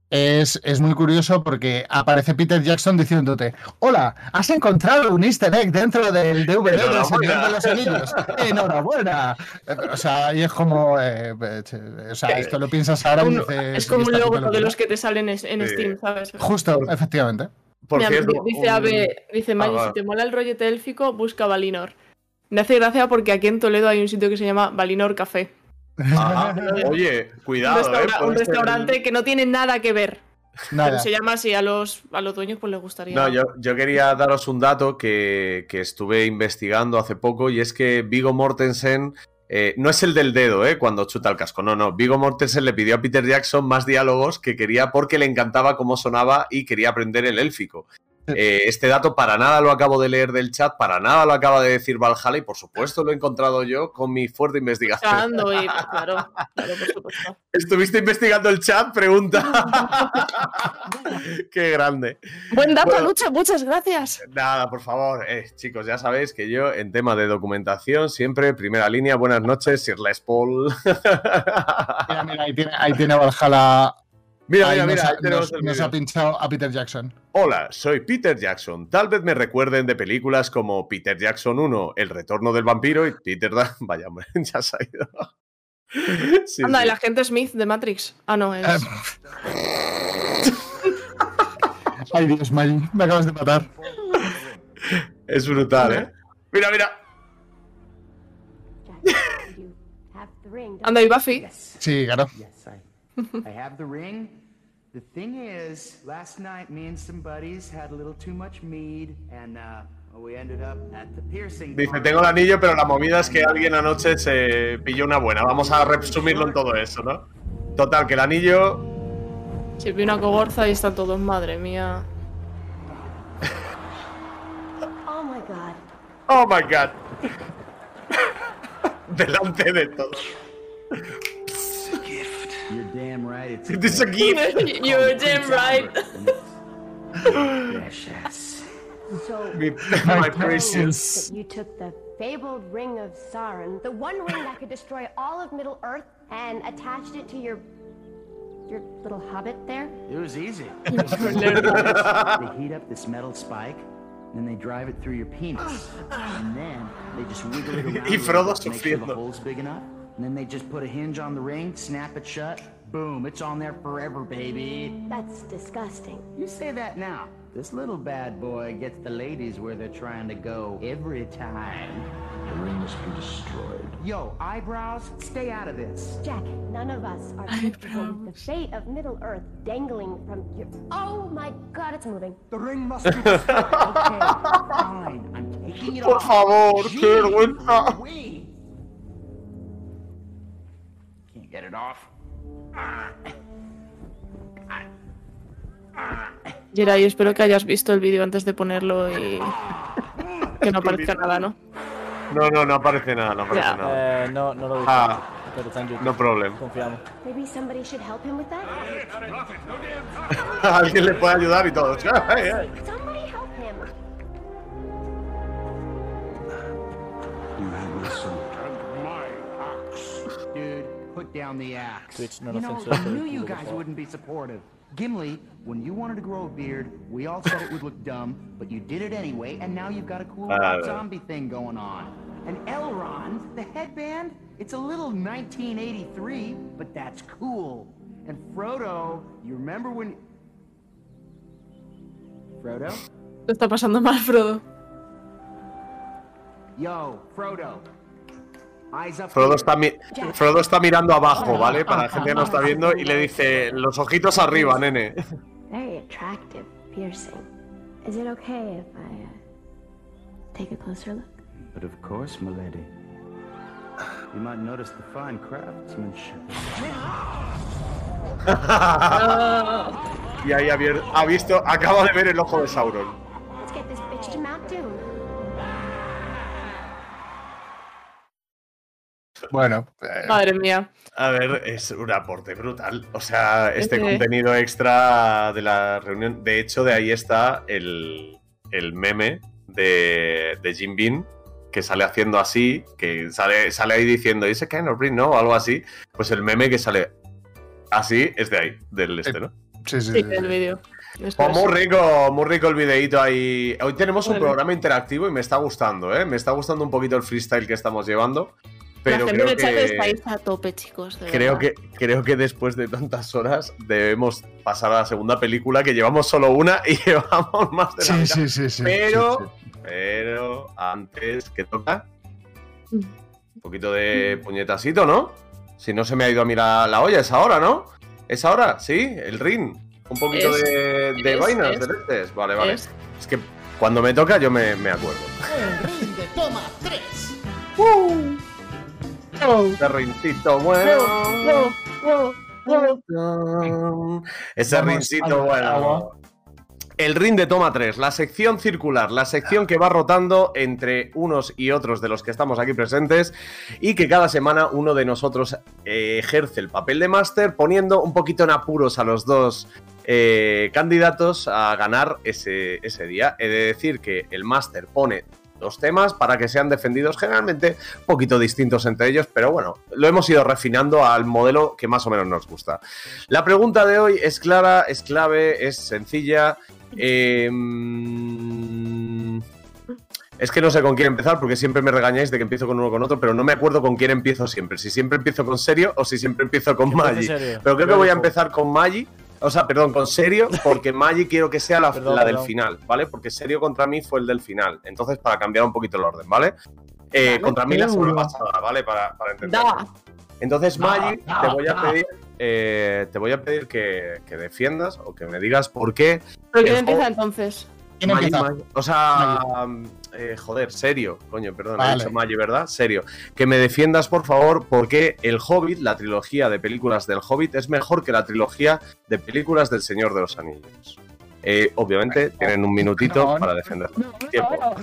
es, es muy curioso porque aparece Peter Jackson diciéndote, hola, has encontrado un easter egg dentro del DVD del Enhorabuena. Señor de los Anillos. ¡Enhorabuena! O sea, y es como, eh, o sea, esto lo piensas ahora y Un- dices... es como "¿Y un logo de locura?". los que te salen en, en Sí. Steam, ¿sabes? Justo, efectivamente. Por Mira, cierto, di- dice un- Ave, dice Maggi, va. si te mola el rollete élfico, busca Valinor. Me hace gracia porque aquí en Toledo hay un sitio que se llama Valinor Café. Ajá. Oye, Un, cuidado, restaura- ¿eh? un ser- restaurante que no tiene nada que ver. Pero Nada. se llama así, a los, a los dueños pues les gustaría. No, yo, yo quería daros un dato que, que estuve investigando hace poco y es que Vigo Mortensen eh, no es el del dedo, ¿eh? Cuando chuta el casco, no, no. Vigo Mortensen le pidió a Peter Jackson más diálogos que quería porque le encantaba cómo sonaba y quería aprender el élfico. Eh, este dato para nada lo acabo de leer del chat, para nada lo acaba de decir Valhalla y por supuesto lo he encontrado yo con mi fuerte investigación. Buscando y, claro, claro, por supuesto. ¿Estuviste investigando el chat? Pregunta. Qué grande. Buen dato, Bueno. Lucha, muchas gracias. Nada, por favor, eh, chicos, ya sabéis que yo en tema de documentación siempre primera línea. Buenas noches, Sir Les Paul. Mira, mira, ahí tiene, ahí tiene Valhalla. Mira, mira, nos, mira, ha- ahí tenemos nos- el nos ha pinchado a Peter Jackson. Hola, soy Peter Jackson. Tal vez me recuerden de películas como Peter Jackson 1, El retorno del vampiro y Peter Da... Vaya, hombre, ya se ha ido. Sí, Anda, sí. el agente Smith de Matrix. Ah, no, es. Ay, Dios, Maggi, me acabas de matar. Es brutal, ¿eh? Mira, mira. Anda, y Buffy. Sí, claro. I have the ring. The thing is, last night me and some buddies had a little too much mead, and uh, we ended up at the piercing. Dice, tengo el anillo, pero la movida es que alguien anoche se pilló una buena. Vamos a resumirlo en todo eso, ¿no? Total, que el anillo... Se vi una cogorza y están todos, madre mía. Oh my god. ¡Oh, my God! Delante de todos. You're damn right. It's It is a gift. You're damn right. precious. So Mi, My my precious. you took the fabled ring of Sauron, the one ring that could destroy all of Middle Earth, and attached it to your your little hobbit there. It was easy. they heat up this metal spike, and then they drive it through your penis, and then they just wiggle it around Y a Frodo little make sure the hole's big enough. And then they just put a hinge on the ring, snap it shut, boom, it's on there forever, baby. That's disgusting. You say that now. This little bad boy gets the ladies where they're trying to go every time. The ring must be destroyed. Yo, eyebrows, stay out of this. Jack, none of us are comfortable with the fate of Middle Earth dangling from your. Oh my god, it's moving. The ring must be destroyed. okay, fine. I'm taking it Por off. favor, qué Jeez vergüenza. Get it off. Geray, espero que hayas visto el vídeo antes de ponerlo y que no aparezca nada, ¿no? No, no, no aparece nada, no aparece nada. Eh, no, no lo he visto. Ah. Pero está en YouTube. No problem. Confiamos. Maybe somebody should help him with that? Alguien le puede ayudar y todo. Ay, ay. Somebody help him. You have listened. Dude, put down the axe. Twitch, no you nos know, I knew you guys wouldn't be supportive. Gimli, when you wanted to grow a beard, we all said it would look dumb, but you did it anyway, and now you've got a cool little zombie thing going on. And Elrond, the headband, it's a little 1983, but that's cool. And Frodo, you remember when... Frodo? Lo está pasando mal, Frodo. Yo, Frodo. Frodo está, mi- Frodo está mirando abajo, ¿vale? Para la gente que no está viendo y le dice, los ojitos arriba, nene. Very attractive piercing. Is it okay if I uh, take a closer look? But of course, milady. You might notice the fine craftsmanship. Y ahí ha visto, acaba de ver el ojo de Sauron. Bueno, eh, Madre mía. A ver, es un aporte brutal. O sea, este contenido extra de la reunión. De hecho, de ahí está el, el meme de, de Jim Bean, que sale haciendo así, que sale, sale ahí diciendo, ese kind of ¿no? O algo así. Pues el meme que sale así es de ahí, del este, ¿no? sí, sí, Sí, sí, el sí. vídeo. Esto Pues es- muy rico, muy rico el videito ahí. Hoy tenemos un programa interactivo y me está gustando, ¿eh? Me está gustando un poquito el freestyle que estamos llevando. Pero la gente creo que... estáis a tope, chicos. de Creo verdad. que, creo que después de tantas horas debemos pasar a la segunda película, que llevamos solo una y llevamos más de la Sí, mitad. sí, sí, sí, Pero, sí, sí. pero antes que toca, Mm. un poquito de puñetacito, ¿no? Si no se me ha ido a mirar la olla, es ahora, ¿no? ¿Es ahora? ¿Sí? ¿El ring? Un poquito Es, de, de es, vainas, es. de leches. Vale, vale. Es. Es que cuando me toca yo me, me acuerdo. El ring de toma 3. Ese rincito bueno. Ese rincito bueno. El ring de toma 3, la sección circular, la sección que va rotando entre unos y otros de los que estamos aquí presentes y que cada semana uno de nosotros eh, ejerce el papel de máster poniendo un poquito en apuros a los dos eh, candidatos a ganar ese, ese día. He de decir que el máster pone dos temas para que sean defendidos generalmente un poquito distintos entre ellos, pero bueno, lo hemos ido refinando al modelo que más o menos nos gusta. La pregunta de hoy es clara, es clave, es sencilla. eh, mm, es que no sé con quién empezar porque siempre me regañáis de que empiezo con uno o con otro, pero no me acuerdo con quién empiezo siempre. Si siempre empiezo con serio o si siempre empiezo con Maggi. Pero creo que voy a empezar con Maggi O sea, perdón, con serio, porque Maggi quiero que sea la, Perdón, la del perdón. final, ¿vale? Porque serio contra mí fue el del final. Entonces, para cambiar un poquito el orden, ¿vale? Eh, Vale, contra mí la semana pasada, ¿vale? Para, para entender. Da. Entonces, No, Maggi, no, te voy a pedir, eh, te voy a pedir que, que defiendas o que me digas por qué. ¿Pero quién empieza entonces? ¿Quién empieza? Maggi. O sea, eh, joder, serio, coño, perdón, he dicho Maggi, ¿verdad? Serio. Que me defiendas, por favor, porque El Hobbit, la trilogía de películas del Hobbit, es mejor que la trilogía de películas del Señor de los Anillos. Eh, obviamente, tienen un minutito No, no, para defenderlo. Tiempo.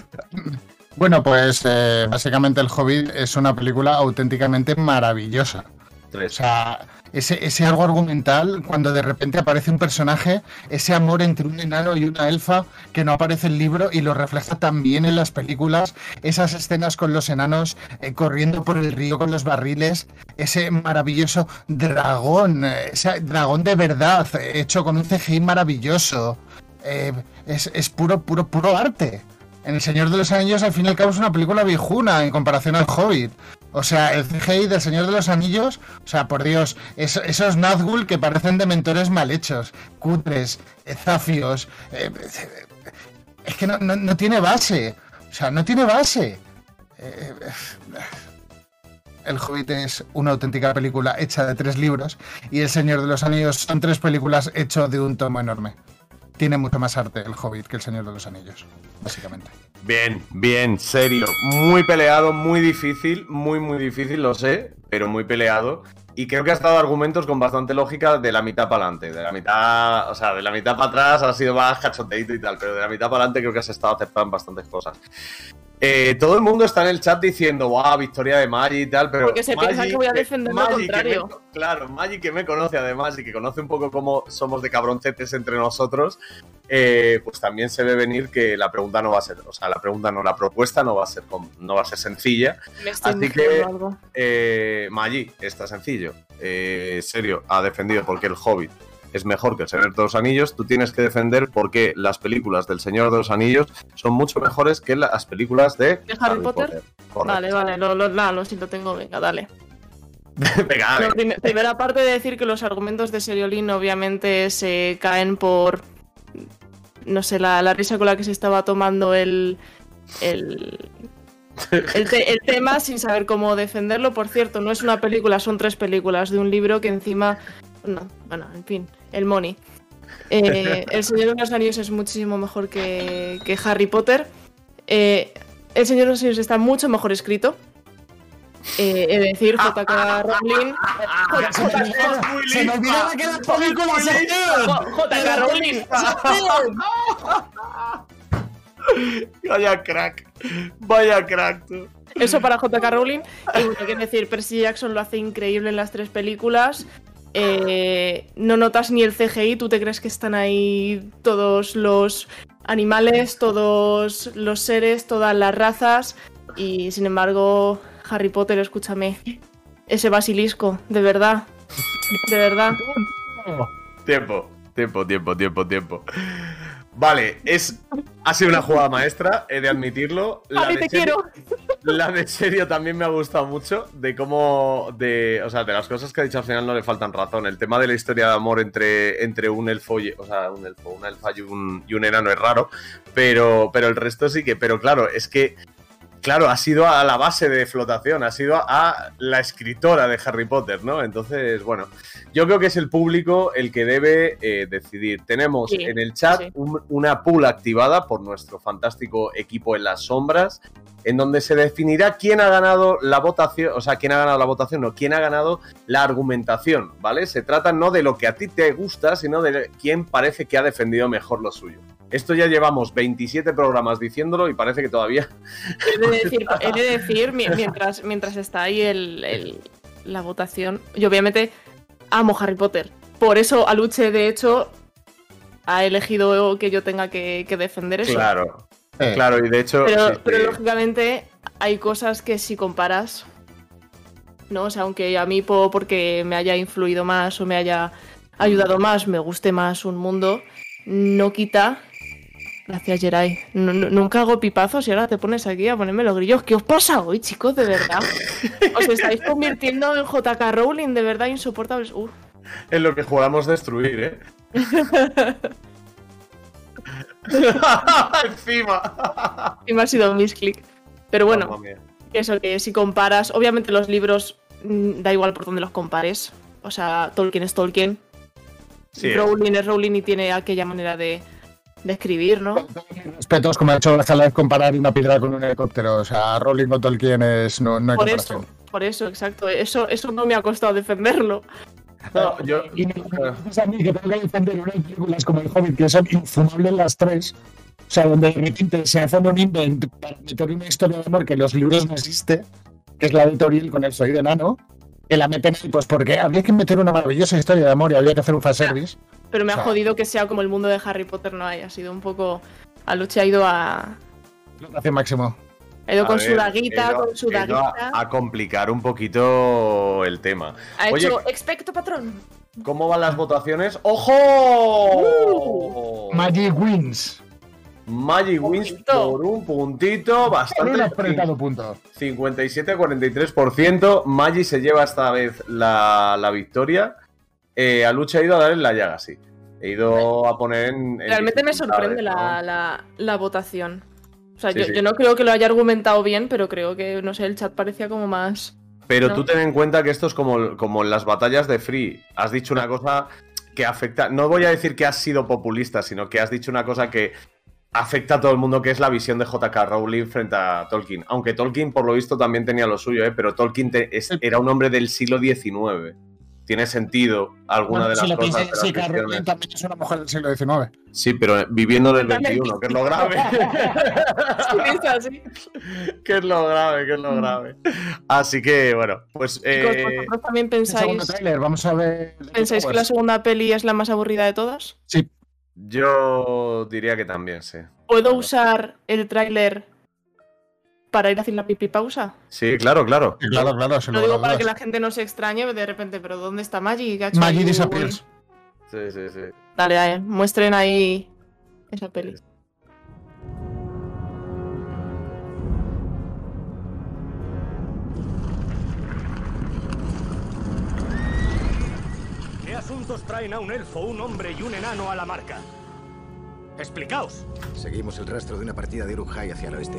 Bueno, pues eh, básicamente El Hobbit es una película auténticamente maravillosa. O sea, ese, algo argumental, cuando de repente aparece un personaje, ese amor entre un enano y una elfa que no aparece en el libro y lo refleja también en las películas, esas escenas con los enanos eh, corriendo por el río con los barriles, ese maravilloso dragón, eh, ese dragón de verdad, hecho con un CGI maravilloso. Eh, es, es puro, puro, puro arte. En El Señor de los Anillos, al fin y al cabo, es una película viejuna en comparación al Hobbit. O sea, el CGI del Señor de los Anillos, o sea, por Dios, es- esos Nazgûl que parecen dementores mal hechos, cutres, eh, zafios. eh, eh, es que no, no- no tiene base. O sea, no tiene base. El Hobbit es una auténtica película hecha de tres libros y El Señor de los Anillos son tres películas hechas de un tomo enorme. Tiene mucho más arte el Hobbit que El Señor de los Anillos, básicamente. Bien, bien, serio. Muy peleado, muy difícil, muy, muy difícil, lo sé, pero muy peleado. Y creo que has dado argumentos con bastante lógica de la mitad para adelante. De la mitad, o sea, de la mitad para atrás ha sido más cachondeito y tal, pero de la mitad para adelante creo que has estado acertado en bastantes cosas. Eh, todo el mundo está en el chat diciendo, wow, victoria de Maggi y tal, pero. Porque se piensa que voy a defender lo Maggi que contrario. me- claro, Maggi que me conoce además y que conoce un poco cómo somos de cabroncetes entre nosotros, eh, pues también se ve venir que la pregunta no va a ser, o sea, la pregunta no, la propuesta no va a ser, no va a ser sencilla. Me estoy Así que, algo. eh, Maggi, está sencillo. Eh, serio, ha defendido porque el Hobbit es mejor que el Señor de los Anillos. Tú tienes que defender porque las películas del Señor de los Anillos son mucho mejores que las películas de, ¿De Harry Potter? Correcto. Vale, vale, lo, lo, lo siento, tengo, venga, dale. Venga, dale. No, prim- primera parte de decir que los argumentos de Seriolín obviamente se caen por, no sé, la, la risa con la que se estaba tomando el, el, el, te- el tema sin saber cómo defenderlo. Por cierto, no es una película, son tres películas de un libro que encima, no, bueno, en fin, el Money. Eh, el Señor de los Anillos es muchísimo mejor que, que Harry Potter. Eh, el Señor de los Anillos está mucho mejor escrito. Eh, es decir, J.K. Rowling. Se me olvidaba que las películas J.K. Rowling. Vaya crack. Vaya crack, tú. Eso para J.K. Rowling. Y bueno, quiero decir, Percy Jackson lo hace increíble en las tres películas. Eh, no notas ni el CGI, tú te crees que están ahí todos los animales, todos los seres, todas las razas. Y sin embargo, Harry Potter, escúchame. Ese basilisco, de verdad. De verdad. Tiempo, tiempo, tiempo, tiempo, tiempo. Vale, es, ha sido una jugada maestra, he de admitirlo. Harry, de te serio- quiero. La de serio también me ha gustado mucho, de cómo, de, o sea, de las cosas que ha dicho al final no le faltan razón. El tema de la historia de amor entre, entre un elfo y, o sea, un elfo, una elfa y un, y un enano es raro, pero, pero el resto sí que, pero claro, es que, claro, ha sido a la base de flotación, ha sido a la escritora de Harry Potter, ¿no? Entonces, bueno, yo creo que es el público el que debe eh, decidir. Tenemos Sí, en el chat sí. un- una pool activada por nuestro fantástico equipo en las sombras, en donde se definirá quién ha ganado la votación, o sea, quién ha ganado la votación, no, quién ha ganado la argumentación, ¿vale? Se trata no de lo que a ti te gusta, sino de quién parece que ha defendido mejor lo suyo. Esto ya llevamos 27 programas diciéndolo y parece que todavía He de decir, he de decir, mi- mientras, mientras está ahí el, el- la votación, y obviamente amo Harry Potter. Por eso Aluche, de hecho, ha elegido que yo tenga que, que defender eso. Claro, Eh, claro, y de hecho. Pero, sí, pero sí. lógicamente hay cosas que si comparas, ¿no? O sea, aunque a mí po- porque me haya influido más o me haya ayudado más, me guste más un mundo, no quita... Gracias, Jerai. Nu- nu- nunca hago pipazos y ahora te pones aquí a ponerme los grillos. ¿Qué os pasa hoy, chicos? De verdad. Os estáis convirtiendo en JK Rowling, de verdad, insoportables. Uf. en lo que jugamos destruir, ¿eh? Encima. Y me ha sido un misclick. Pero bueno, eso que si comparas, obviamente los libros mm, da igual por donde los compares. O sea, Tolkien es Tolkien. Sí, Rowling es Rowling y tiene aquella manera de, de escribir, ¿no? Respetos, como ha hecho la de comparar una piedra con un helicóptero. O sea, Rowling con Tolkien es, no, no hay Por comparación. eso, por eso, exacto. Eso, eso no me ha costado defenderlo. No, yo, Y me pasa a mí que tengo que defender unas películas como El Hobbit, que son infumables las tres. O sea, donde de repente se hacen un invent para meter una historia de amor que en los libros no existe, que es la de Toriel con el soy de nano, que la meten ahí, pues porque había que meter una maravillosa historia de amor y había que hacer un fanservice. Pero me O sea- ha jodido que sea como el mundo de Harry Potter no haya sido un poco. Aluche ha ido a. Lo que hace máximo. Ha ido a con ver, su daguita, ido- con su daguita. a, a complicar un poquito el tema. Ha Oye, hecho expecto patrón. ¿cómo van las votaciones? ¡Ojo! Magic Wins. Magic wins por un puntito Por un bastante. apretado punto. 57-43%. Maggi se lleva esta vez la, la victoria. Eh, a Lucha ha ido a dar en la llaga, sí. He ido a poner en. en Realmente me sorprende ¿no? la, la- la votación. O sea, Sí, yo, sí. yo no creo que lo haya argumentado bien, pero creo que, no sé, el chat parecía como más. Pero ¿no? tú ten en cuenta que esto es como, como en las batallas de Free. Has dicho una cosa que afecta. No voy a decir que has sido populista, sino que has dicho una cosa que afecta a todo el mundo, que es la visión de JK Rowling frente a Tolkien. Aunque Tolkien, por lo visto, también tenía lo suyo, ¿eh? pero Tolkien te- es- era un hombre del siglo XIX. Tiene sentido alguna Bueno, de las si lo cosas. piensas, de las sí, también es una mujer del siglo XIX. Sí, pero viviendo en el 21, que es lo grave. Sí, es así. que es lo grave, que es lo grave. Así que, bueno, pues. Eh, ¿vosotros también pensáis, tráiler, vamos a ver. pensáis que la segunda peli es la más aburrida de todas? Sí, yo diría que también, sí. ¿Puedo usar el tráiler para ir a hacer la pipi pausa? Sí, claro, claro. sí, claro, claro. se Lo digo para que la gente no se extrañe de repente, pero ¿dónde está Maggie? ¿Qué ha hecho Maggie disappears. Sí, sí, sí. Dale, dale, muestren ahí esa peli. ¿Qué asuntos traen a un elfo, un hombre y un enano a la marca? Explicaos. Seguimos el rastro de una partida de Uruk-hai hacia el oeste.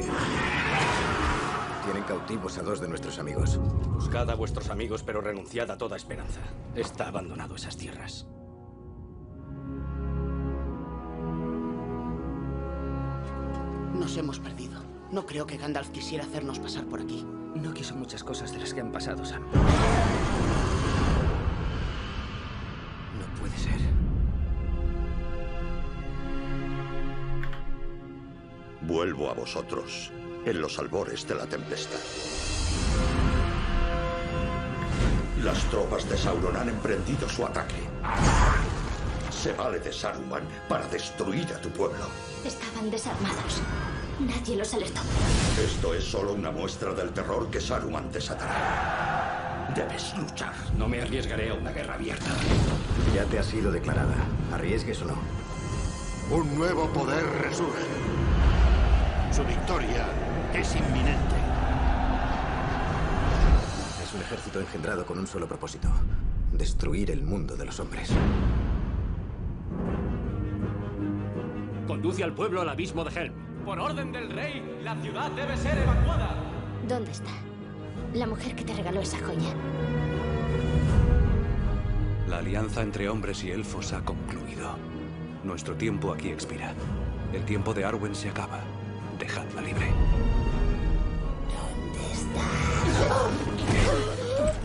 Tienen cautivos a dos de nuestros amigos. Buscad a vuestros amigos, pero renunciad a toda esperanza. Está abandonado esas tierras. Nos hemos perdido. No creo que Gandalf quisiera hacernos pasar por aquí. No quiso muchas cosas de las que han pasado, Sam. Vuelvo a vosotros en los albores de la tempestad. Las tropas de Sauron han emprendido su ataque. Se vale de Saruman para destruir a tu pueblo. Estaban desarmados. Nadie los alertó. Esto es solo una muestra del terror que Saruman desatará. Debes luchar. No me arriesgaré a una guerra abierta. Ya te ha sido declarada. Arriesgues o no. Un nuevo poder resurge. Su victoria es inminente. Es un ejército engendrado con un solo propósito. Destruir el mundo de los hombres. Conduce al pueblo al abismo de Helm. Por orden del rey, la ciudad debe ser evacuada. ¿Dónde está? La mujer que te regaló esa joya. La alianza entre hombres y elfos ha concluido. Nuestro tiempo aquí expira. El tiempo de Arwen se acaba. Dejadla libre.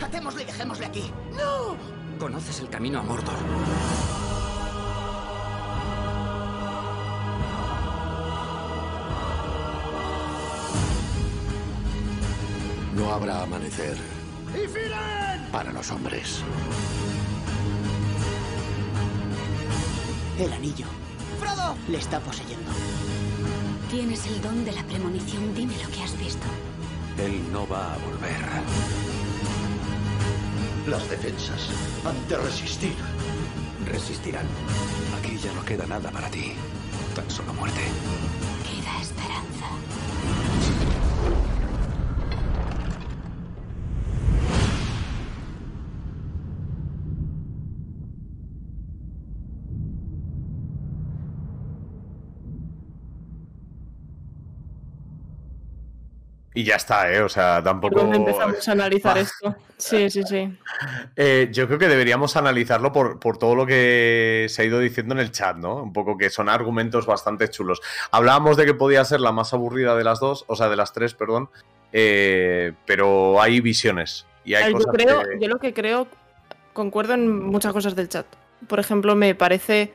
¡Atémosle y dejémosle aquí! ¡No! Conoces el camino a Mordor. No habrá amanecer para los hombres. El anillo. ¡Frodo! Le está poseyendo. Tienes el don de la premonición. Dime lo que has visto. Él no va a volver. Las defensas han de resistir. Resistirán. Aquí ya no queda nada para ti. Tan solo muerte. Y ya está, ¿eh? O sea, tampoco. ¿Dónde empezamos a analizar esto? Sí, sí, sí. Eh, yo creo que deberíamos analizarlo por, por todo lo que se ha ido diciendo en el chat, ¿no? Un poco que son argumentos bastante chulos. Hablábamos de que podía ser la más aburrida de las dos, o sea, de las tres, perdón. eh, pero hay visiones. Y hay A ver, yo, cosas creo, que- yo lo que creo, concuerdo en muchas cosas del chat. Por ejemplo, me parece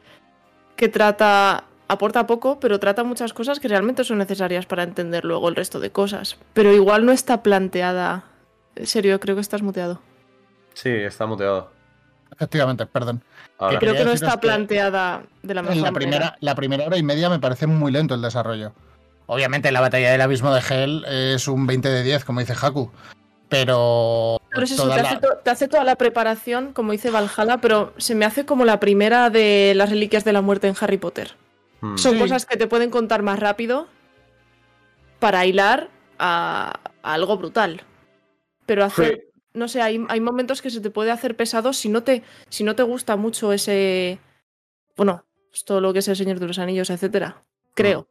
que trata, aporta poco, pero trata muchas cosas que realmente son necesarias para entender luego el resto de cosas. Pero igual no está planteada. En serio, creo que estás muteado. Sí, está muteado. Efectivamente, perdón. Ahora. Creo que no está planteada de la mejor En la manera. primera, la primera hora y media me parece muy lento el desarrollo. Obviamente la batalla del abismo de Hell es un 20 de 10, como dice Haku. Pero... Pero es eso, te, la- hace to- te hace toda la preparación, como dice Valhalla, pero se me hace como la primera de las reliquias de la muerte en Harry Potter. Hmm. Son Sí. cosas que te pueden contar más rápido para hilar a, a algo brutal. Pero hacer, no sé, hay, hay momentos que se te puede hacer pesado si no te, si no te gusta mucho ese, bueno, pues todo lo que es el Señor de los Anillos, etcétera. Creo.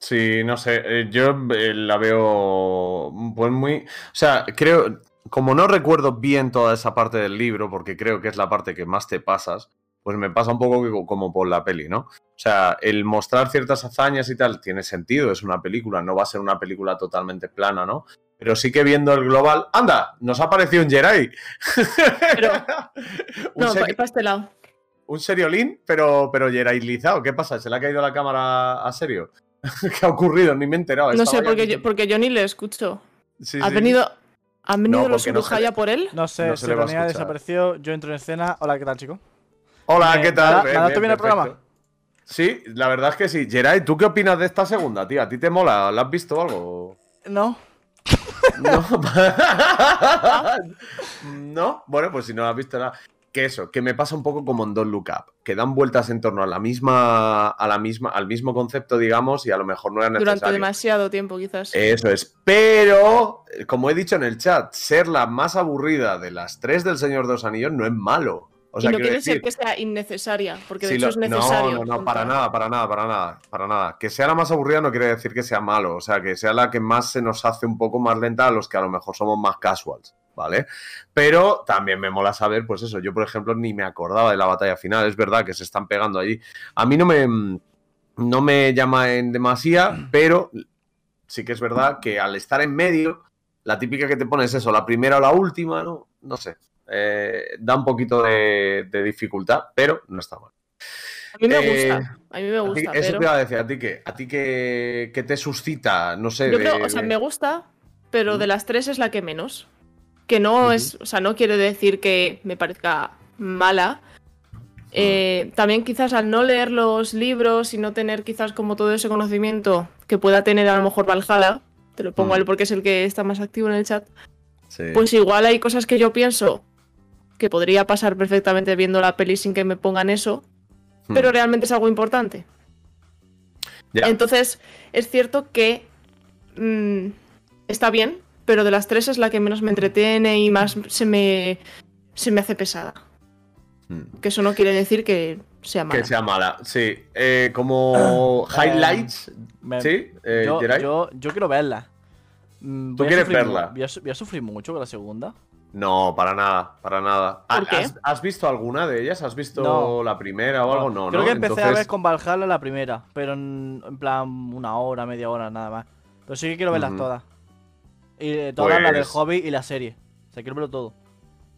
Sí, no sé, eh, yo eh, la veo pues muy... O sea, creo, como no recuerdo bien toda esa parte del libro, porque creo que es la parte que más te pasas, pues me pasa un poco como por la peli, ¿no? O sea, el mostrar ciertas hazañas y tal tiene sentido, es una película, no va a ser una película totalmente plana, ¿no? Pero sí que viendo el global, ¡anda! Nos ha aparecido un Jedi. un, No, seri- para este lado. un seriolín, pero, pero Jedi-lizado. ¿Qué pasa? ¿Se le ha caído la cámara a serio? ¿Qué ha ocurrido? Ni me he enterado. No sé, porque yo, porque yo ni le escucho. Sí, ¿Ha sí. venido, ¿Han venido No, los no se Urujaya le- por él? No sé, No se le va a Serenidad escuchar. desapareció, yo entro en escena. Hola, ¿qué tal, chico? Hola, ¿Me- ¿qué tal? me adapto bien, perfecto. programa? Sí, la verdad es que sí. Geray, ¿tú qué opinas de esta segunda, tía? ¿A ti te mola? ¿La has visto algo? No. No. no. Bueno, pues si no la has visto nada. Que eso, que me pasa un poco como en Don't Look Up, que dan vueltas en torno a la misma, a la misma, al mismo concepto, digamos, y a lo mejor no era Durante necesario. demasiado tiempo, quizás. Eso es. Pero, como he dicho en el chat, ser la más aburrida de las tres del Señor de los Anillos no es malo. O sea, y no quiero quiere decir, ser que sea innecesaria, porque de si hecho lo- es necesario. No, no, no, para nada, para nada, para nada, para nada. Que sea la más aburrida no quiere decir que sea malo, o sea, que sea la que más se nos hace un poco más lenta a los que a lo mejor somos más casuals, ¿vale? Pero también me mola saber, pues eso, yo por ejemplo ni me acordaba de la batalla final, es verdad que se están pegando allí. A mí no me, no me llama en demasía, pero sí que es verdad que al estar en medio, la típica que te pones eso, la primera o la última, ¿no? No sé. Eh, da un poquito de, de dificultad, pero no está mal. A mí me Eh, gusta, a mí me A ti- gusta, Eso pero... te iba a decir, ¿a ti qué? ¿A ti qué te suscita? No sé. Yo de- creo, o sea, de- me gusta, pero de las tres es la que menos. Que no es, o sea, no quiere decir que me parezca mala. Eh, también quizás al no leer los libros y no tener quizás como todo ese conocimiento que pueda tener a lo mejor Valhalla, te lo pongo a él porque es el que está más activo en el chat, Sí. pues igual hay cosas que yo pienso que podría pasar perfectamente viendo la peli sin que me pongan eso, Hmm. pero realmente es algo importante. Entonces, es cierto que mm, está bien, pero de las tres es la que menos me entretiene y más se me, se me hace pesada. Que eso no quiere decir que sea mala. Hmm. Que sea mala, sí. Eh, como highlights, Me- ¿sí? Eh, yo, yo, yo quiero verla. Mm, ¿Tú quieres sufrir verla? a, voy a sufrir mucho con la segunda. No, para nada, para nada. ¿Por qué? ¿Has, has visto alguna de ellas? ¿Has visto No. la primera o algo? No, Creo ¿no? que empecé a ver con Valhalla la primera, pero en, en plan una hora, media hora, nada más. Pero sí que quiero verlas todas. Y eh, todas las del Pues- hobby y la serie. O sea, quiero verlo todo.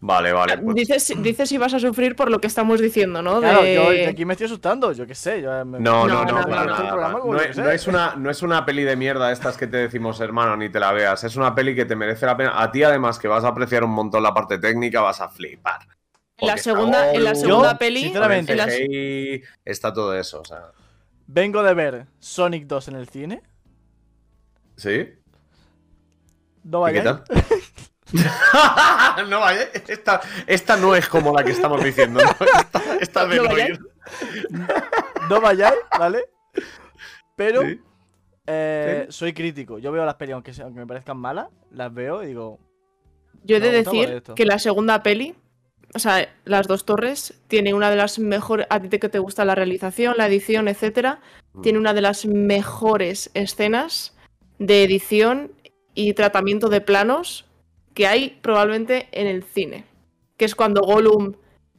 Vale, vale. pues- Dices, dices si vas a sufrir por lo que estamos diciendo, ¿no? Claro, De- yo aquí me estoy asustando, yo qué sé. Yo me- No, no, no, No, es, una, no es una peli de mierda estas que te decimos, hermano, ni te la veas. Es una peli que te merece la pena. A ti, además, que vas a apreciar un montón la parte técnica, vas a flipar. En la segunda, en la segunda peli. sinceramente, en la- CGI, está todo eso, o sea. Vengo de ver Sonic 2 en el cine. ¿Sí? No ¿Y qué vayáis. tal? no vaya, esta, esta no es como la que estamos diciendo. ¿no? Esta, esta es de No no vayáis. ir. No vayáis, ¿vale? Pero Sí. eh, soy crítico. Yo veo las pelis, aunque, sea- aunque me parezcan malas, las veo y digo. Yo he de decir que la segunda peli, o sea, Las dos torres, tiene una de las mejores, a ti te- que te gusta la realización, la edición, etcétera, Mm. tiene una de las mejores escenas de edición y tratamiento de planos que hay probablemente en el cine. Que es cuando Gollum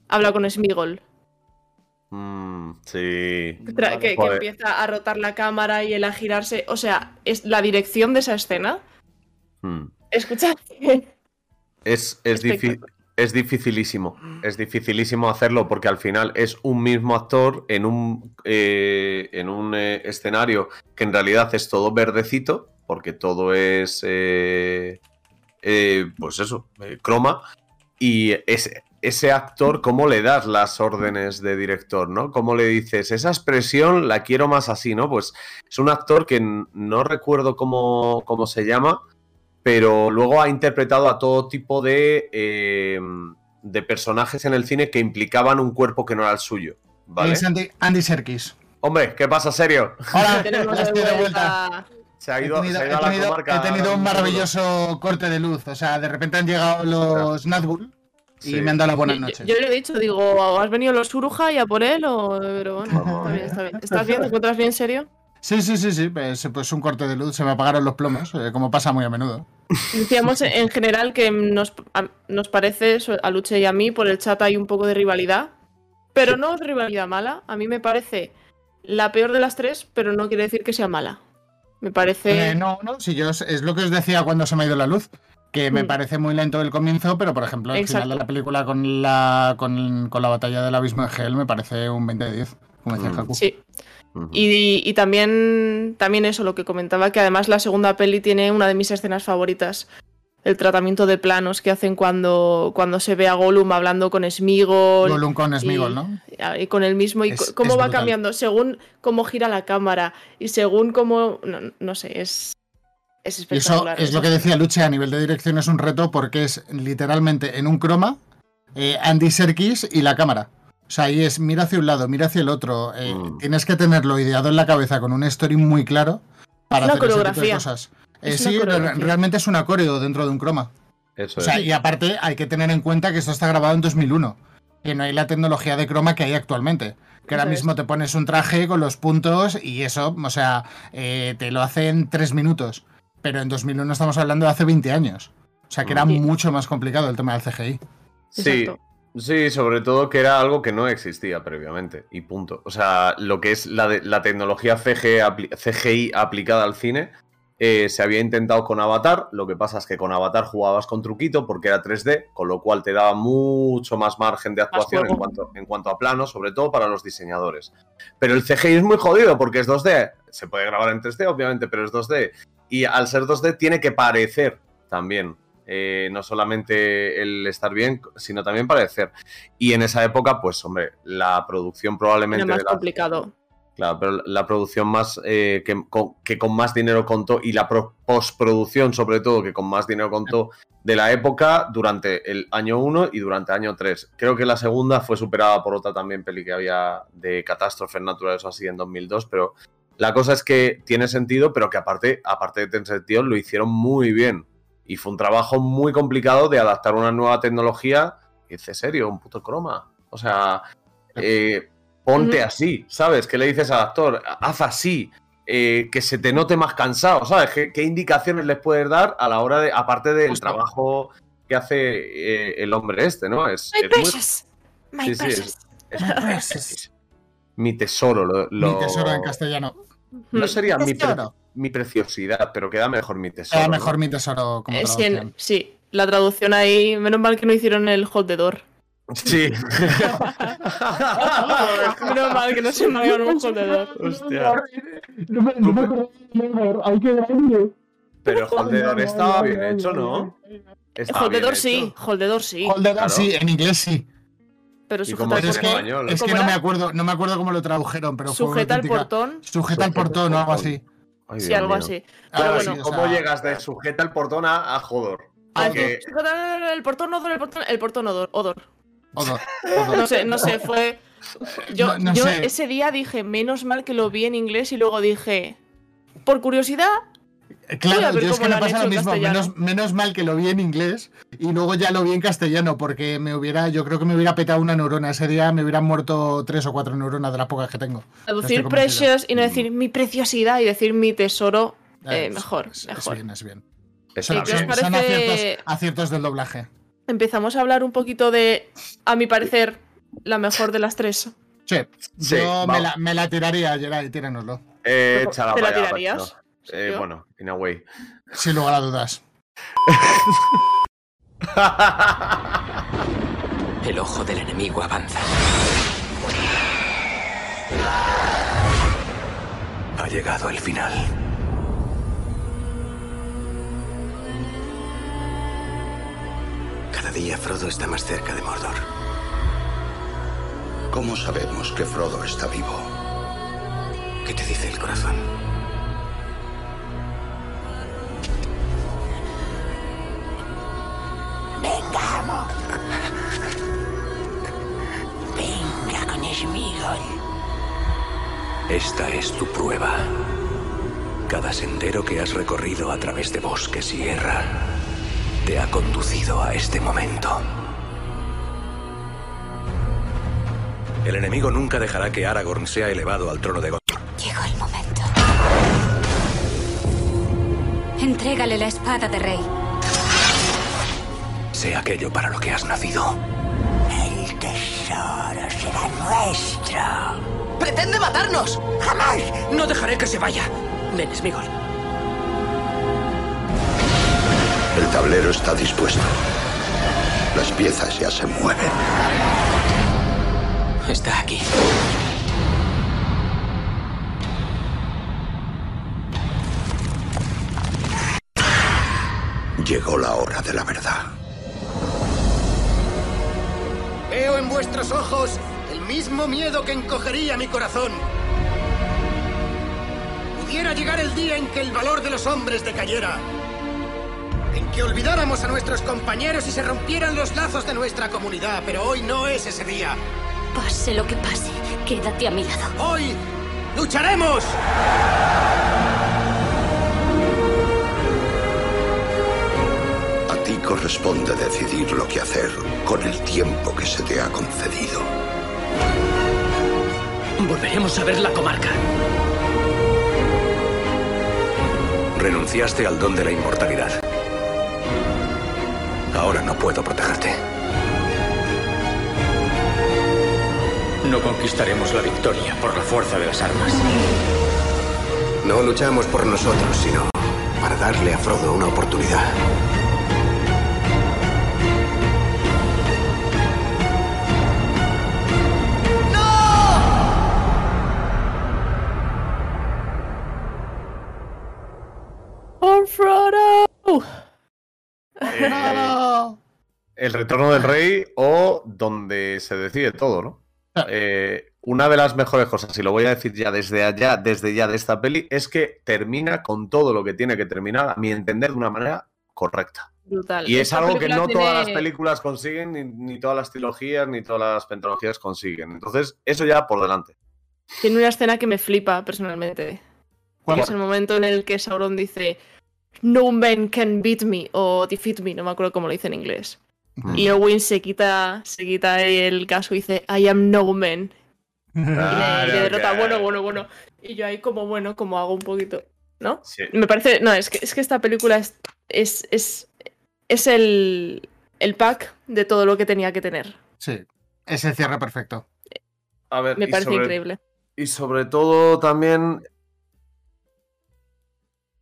habla con Smigol. Mm, sí. Tra- que, empieza a rotar la cámara y él a girarse. O sea, es la dirección de esa escena. Mm. Escucha. Es, es, es dificilísimo. Es dificilísimo hacerlo porque al final es un mismo actor en un, eh, en un eh, escenario que en realidad es todo verdecito, porque todo es. eh, eh, pues eso, eh, croma. Y ese, ese actor, ¿cómo le das las órdenes de director, no? ¿Cómo le dices, esa expresión la quiero más así, ¿no? Pues es un actor que no recuerdo cómo, cómo se llama, pero luego ha interpretado a todo tipo de, eh, de personajes en el cine que implicaban un cuerpo que no era el suyo. ¿Vale? Es Andy, Andy Serkis. Hombre, ¿qué pasa, serio? Hola, Tenemos ya estoy de de vuelta. vuelta. Se ha He ido, tenido, se ha he ido a la tenido- comarca. he tenido un maravilloso corte de luz. O sea, de repente han llegado los Nazgûl y Sí. me han dado las buenas Yo- noches. Yo, le he dicho, digo, ¿has venido los Uruja y a por él? O... Pero bueno, está bien, está bien. ¿Estás bien? ¿Te encuentras bien serio? Sí, sí, sí, sí. Pues, pues un corte de luz. Se me apagaron los plomos, eh, como pasa muy a menudo. Decíamos en general que nos, a- nos parece, a Luche y a mí, por el chat hay un poco de rivalidad. Pero no rivalidad mala. A mí me parece la peor de las tres, pero no quiere decir que sea mala. Me parece. Eh, no, no, si yo es lo que os decía cuando se me ha ido la luz. Que me Mm. parece muy lento el comienzo, pero por ejemplo, el Exacto. final de la película con la, con, con la batalla del abismo de Hell me parece un 20 de 10, como decía Mm. Haku. Sí. Y, y también, también eso, lo que comentaba, que además la segunda peli tiene una de mis escenas favoritas. El tratamiento de planos que hacen cuando, cuando se ve a Gollum hablando con Smigol. Gollum con y- Smigol, ¿no? Y con el mismo, y Es- cómo es va brutal. cambiando, según cómo gira la cámara y según cómo. No, no sé, es. Es Y eso espectacular. es lo que decía Luche, a nivel de dirección es un reto porque es literalmente en un croma, eh, Andy Serkis y la cámara. O sea, ahí es mira hacia un lado, mira hacia el otro. eh, Mm. Tienes que tenerlo ideado en la cabeza con un story muy claro para una hacer ese tipo de coreografía. cosas. Eh, sí, realmente es un coreo dentro de un croma. Eso O sea, es. y aparte hay que tener en cuenta que esto está grabado en 2001, que no hay la tecnología de croma que hay actualmente. Que ahora mismo te pones un traje con los puntos y eso, o sea, eh, te lo hace en tres minutos. Pero en 2001 estamos hablando de hace 20 años. O sea, que era Sí. mucho más complicado el tema del CGI. Sí, Exacto. sí, sobre todo que era algo que no existía previamente y punto. O sea, lo que es la, de- la tecnología apli- CGI aplicada al cine eh, se había intentado con Avatar. Lo que pasa es que con Avatar jugabas con truquito porque era 3D, con lo cual te daba mucho más margen de actuación en cuanto, en cuanto a plano, sobre todo para los diseñadores. Pero el CGI es muy jodido porque es 2D. Se puede grabar en 3D, obviamente, pero es 2D. Y al ser 2D tiene que parecer también. Eh, no solamente el estar bien, sino también parecer. Y en esa época, pues, hombre, la producción probablemente. Era más de la- complicado. Claro, pero la producción más eh, que, con, que con más dinero contó y la pro- postproducción, sobre todo, que con más dinero contó de la época durante el año 1 y durante el año 3. Creo que la segunda fue superada por otra también peli que había de catástrofes naturales o así en 2002, pero la cosa es que tiene sentido, pero que aparte, aparte de tener sentido, lo hicieron muy bien. Y fue un trabajo muy complicado de adaptar una nueva tecnología. Dice, serio, un puto croma. O sea, eh, ponte así, ¿sabes? ¿Qué le dices al actor? Haz así, eh, que se te note más cansado, ¿sabes? ¿Qué, qué indicaciones les puedes dar a la hora de, aparte del Justo. trabajo que hace eh, el hombre este, ¿no? Es, My es muy- precious. My Sí, sí, precious. es- es- es- mi tesoro. Lo, Mi tesoro en castellano. No sería mi, pre- Tesoro. mi preciosidad, pero queda mejor mi tesoro. ¿no? mejor mi tesoro como Eh, sí, en- traducción. sí, la traducción ahí. Menos mal que no hicieron el hold the door. Sí. Menos mal que no se me hagan un door. Hostia. No me, no me acuerdo hay que darle. Pero el Holdedor estaba bien hecho, ¿no? Estaba Hold the bien door hecho. sí, hold the door sí. Hold the door, Claro. sí, en inglés sí. Pero ¿Y cómo sujeta es portón. español? es que ¿Cómo no me acuerdo, no me acuerdo cómo lo tradujeron, pero fue Sujeta el portón. Sujeta el portón o algo así. Ay, Sí, algo mío. así. Pero bueno, sí, o ¿Cómo llegas de sujeta el portón a, a Jodor? El portón odor, el portón, el portón odor. Odor, odor. No sé, no sé, fue. Yo, No- no yo sé. ese día dije, menos mal que lo vi en inglés y luego dije, por curiosidad, a Claro, yo es que lo me pasa lo mismo. Menos, menos mal que lo vi en inglés y luego ya lo vi en castellano, porque me hubiera, yo creo que me hubiera petado una neurona. Ese día me hubieran muerto tres o cuatro neuronas de las pocas que tengo. traducir convencido. precious y no decir mi preciosidad y decir mi tesoro, Eh, eh, mejor, es, bien, es bien. Eso Sí, no. Son aciertos, aciertos del doblaje. Empezamos a hablar un poquito de, a mi parecer, la mejor de las tres. Sí, Sí, yo me la, me la tiraría, Geray, tíranoslo. Eh, ¿Te la tirarías? Eh, bueno, in a way. Sin lugar a dudas. El ojo del enemigo avanza. Ha llegado el final. Cada día Frodo está más cerca de Mordor. ¿Cómo sabemos que Frodo está vivo? ¿Qué te dice el corazón? Vengamos. Venga con Sméagol. Esta es tu prueba. Cada sendero que has recorrido a través de bosque y sierra te ha conducido a este momento. El enemigo nunca dejará que Aragorn sea elevado al trono de God. Llegó el momento. Entrégale la espada de rey. Sea aquello para lo que has nacido. El tesoro será nuestro. ¡Pretende matarnos! ¡Jamás! No dejaré que se vaya. Ven, Smigol. El tablero está dispuesto. Las piezas ya se mueven. Está aquí. Llegó la hora de la verdad. Veo en vuestros ojos el mismo miedo que encogería mi corazón. Pudiera llegar el día en que el valor de los hombres decayera. Que olvidáramos a nuestros compañeros y se rompieran los lazos de nuestra comunidad, pero hoy no es ese día. Pase lo que pase, quédate a mi lado. ¡Hoy lucharemos! A ti corresponde decidir lo que hacer con el tiempo que se te ha concedido. Volveremos a ver la comarca. Renunciaste al don de la inmortalidad. Ahora no puedo protegerte. No conquistaremos la victoria por la fuerza de las armas. No luchamos por nosotros, sino para darle a Frodo una oportunidad. El retorno del rey o donde se decide todo, ¿no? Eh, una de las mejores cosas, y lo voy a decir ya desde allá, desde ya de esta peli, es que termina con todo lo que tiene que terminar, a mi entender, de una manera correcta. Brutal. Y es Esta algo que no todas las películas consiguen, ni, ni todas las trilogías, ni todas las pentalogías consiguen. Entonces, eso ya por delante. Tiene una escena que me flipa personalmente. ¿Cuál? Que es el momento en el que Sauron dice No man can beat me o defeat me, no me acuerdo cómo lo dice en inglés. Y Owen se quita, se quita ahí el casco y dice I am no man. Y le, derrota, bueno, bueno, bueno. Y yo ahí como, bueno, como hago un poquito, ¿no? Sí. Me parece, no, es que, es que esta película es, es, es, es el, el pack de todo lo que tenía que tener. Sí, es el cierre perfecto. A ver, Me parece sobre- increíble. Y sobre todo también.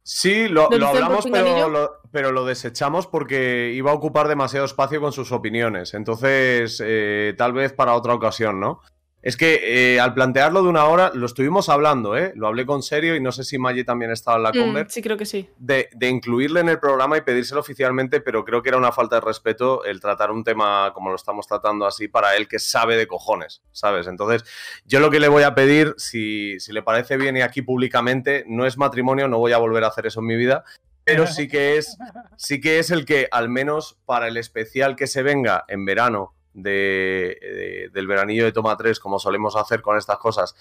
Sí, lo, ¿Lo hablamos, pero lo, pero lo desechamos porque iba a ocupar demasiado espacio con sus opiniones. Entonces, eh, tal vez para otra ocasión, ¿no? Es que eh, al plantearlo de una hora, lo estuvimos hablando, ¿eh? Lo hablé con serio y no sé si Maggie también estaba en la Mm, conver. sí, creo que sí. de, de incluirle en el programa y pedírselo oficialmente, pero creo que era una falta de respeto el tratar un tema como lo estamos tratando así para él que sabe de cojones, ¿sabes? Entonces, yo lo que le voy a pedir, si, si le parece bien y aquí públicamente, no es matrimonio, no voy a volver a hacer eso en mi vida, pero sí que es, sí que es el que, al menos para el especial que se venga en verano de, de- del veranillo de Toma 3, como solemos hacer con estas cosas,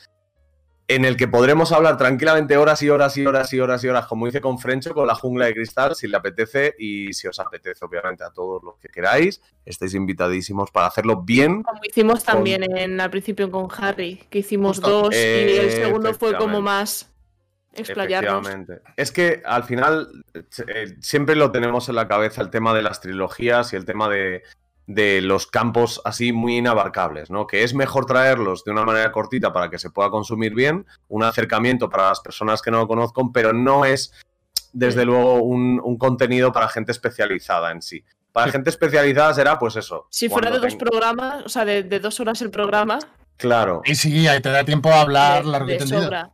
en el que podremos hablar tranquilamente horas y horas y horas y horas y horas, como hice con Frencho, con la jungla de cristal, si le apetece y si os apetece, obviamente, a todos los que queráis, estáis invitadísimos para hacerlo bien. Como hicimos también en, al principio con Harry, que hicimimos Justo. dos y el Eh, segundo fue como más explayarnos. Es que al final eh, siempre lo tenemos en la cabeza el tema de las trilogías y el tema de, de los campos así muy inabarcables, ¿no? Que es mejor traerlos de una manera cortita para que se pueda consumir bien, un acercamiento para las personas que no lo conozcan, pero no es, desde luego, un, un contenido para gente especializada en sí. Para gente especializada será, pues eso. Si fuera de dos programas, o sea, de, de dos horas el programa, Claro. Y sí, ahí te da tiempo a hablar de, largo y de tendido. sobra.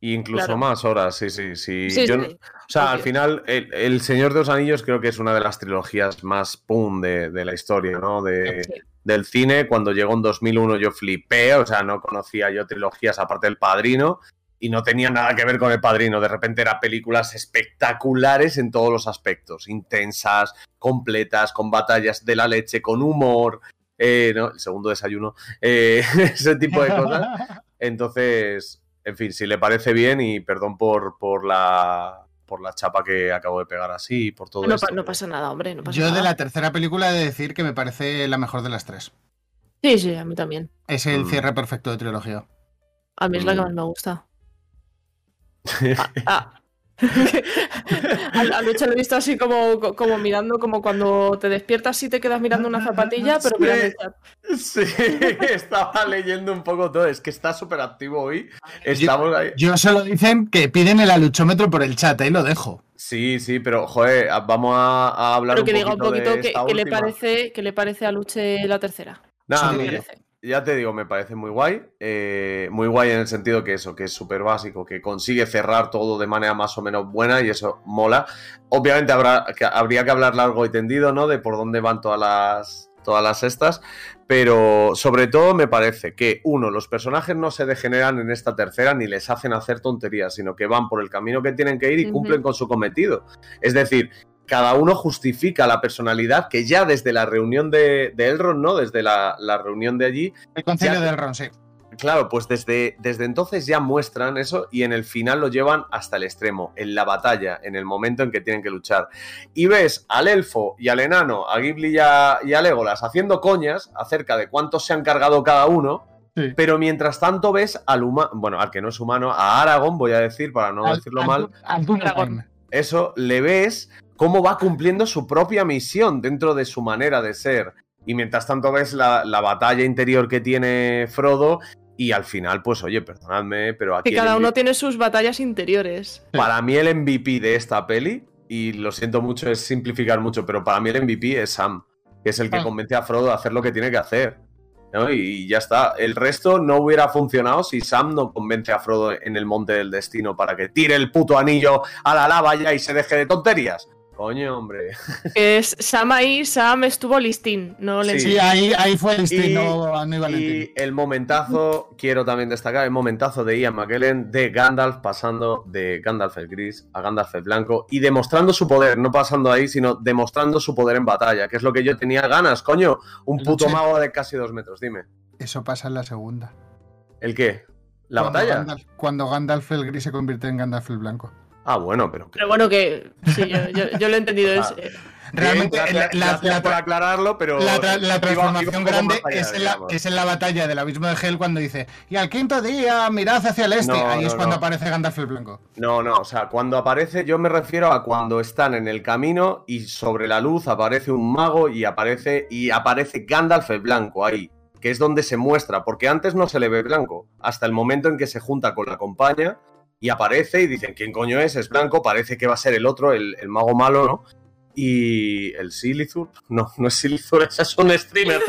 Incluso Claro. más horas, sí, sí, sí. Sí, Yo sí, no- o sea, al final, el, el Señor de los Anillos creo que es una de las trilogías más pum de, de la historia, ¿no? De, Del cine. Cuando llegó en 2001 yo flipé, o sea, no conocía yo trilogías aparte del Padrino y no tenía nada que ver con el Padrino. De repente eran películas espectaculares en todos los aspectos, intensas, completas, con batallas de la leche, con humor. eh, ¿no? El segundo desayuno, eh, ese tipo de cosas. Entonces, en fin, si le parece bien y perdón por, por la por la chapa que acabo de pegar así y por todo No, esto. pa- no pasa nada, hombre, no pasa Yo de la tercera película he de decir que me parece la mejor de las tres. Sí, sí, a mí también. Es el Mm. cierre perfecto de trilogía. A mí es la que Mm. más me gusta. Ah, a, a Lucha lo he visto así como, como mirando, como cuando te despiertas y te quedas mirando una zapatilla, pero Sí. Sí, estaba leyendo un poco todo. Es que está súper activo hoy. Estamos ahí. Yo solo dicen que piden el aluchómetro por el chat, ahí lo dejo. Sí, sí, pero joder, vamos a, a hablar Pero un que diga un poquito de poquito esta qué le parece, qué le parece a Luche la tercera. Nada, ¿Qué a mí-? Ya te digo, me parece muy guay. eh, muy guay en el sentido que eso, que es súper básico, que consigue cerrar todo de manera más o menos buena y eso mola. Obviamente habrá, que, habría que hablar largo y tendido, ¿no? De por dónde van todas las, todas las estas. Pero sobre todo me parece que, uno, los personajes no se degeneran en esta tercera ni les hacen hacer tonterías, sino que van por el camino que tienen que ir y cumplen con su cometido. Es decir, cada uno justifica la personalidad que ya desde la reunión de, de Elrond, ¿no? Desde la, la reunión de allí. El concilio ya- del Ron, sí. Claro, pues desde, desde entonces ya muestran eso y en el final lo llevan hasta el extremo, en la batalla, en el momento en que tienen que luchar. Y ves al elfo y al enano, a Ghibli y a, y a Legolas haciendo coñas acerca de cuántos se han cargado cada uno, Sí. pero mientras tanto ves al humano, bueno, al que no es humano, a Aragorn, voy a decir para no Al- decirlo al- mal, al eso le ves cómo va cumpliendo su propia misión dentro de su manera de ser. Y mientras tanto ves la, la batalla interior que tiene Frodo. Y al final, pues oye, perdonadme, pero aquí Que cada uno MVP tiene sus batallas interiores. para mí el MVP de esta peli, y lo siento mucho, es simplificar mucho, pero para mí el MVP es Sam, que es el que Ah. convence a Frodo a hacer lo que tiene que hacer. ¿no? Y, y ya está. El resto no hubiera funcionado si Sam no convence a Frodo en el monte del destino para que tire el puto anillo a la lava ya y se deje de tonterías. Coño, hombre. Es Sam ahí, Sam estuvo listín, no le Sí. Sí, ahí, ahí fue el Y- destino, no, Valentín. Y el momentazo, quiero también destacar, el momentazo de Ian McKellen de Gandalf pasando de Gandalf el gris a Gandalf el blanco y demostrando su poder, no pasando ahí, sino demostrando su poder en batalla, que es lo que yo tenía ganas, coño. Un puto Luche. mago de casi dos metros, dime. Eso pasa en la segunda. ¿El qué? ¿La Cuando batalla? Gandalf- cuando Gandalf el gris se convierte en Gandalf el blanco. Ah, bueno, pero... Pero bueno, que sí, yo, yo- yo lo he entendido. es, eh, Realmente, Bien, la- gracias, la- gracias la por tra- aclararlo, pero... La, tra- la iba- iba transformación grande allá, es, en la, digamos. es en la batalla del abismo de Hel cuando dice y al quinto día mirad hacia el este. No, Ahí es cuando no. aparece Gandalf el blanco. No, no, o sea, cuando aparece, yo me refiero a cuando están en el camino y sobre la luz aparece un mago y aparece y aparece Gandalf el blanco ahí, que es donde se muestra, porque antes no se le ve blanco, hasta el momento en que se junta con la compañía y aparece y dicen, ¿quién coño es? Es blanco, parece que va a ser el otro, el, el mago malo, ¿no? Y el Silithur, no, no es Silithur, ese es un streamer.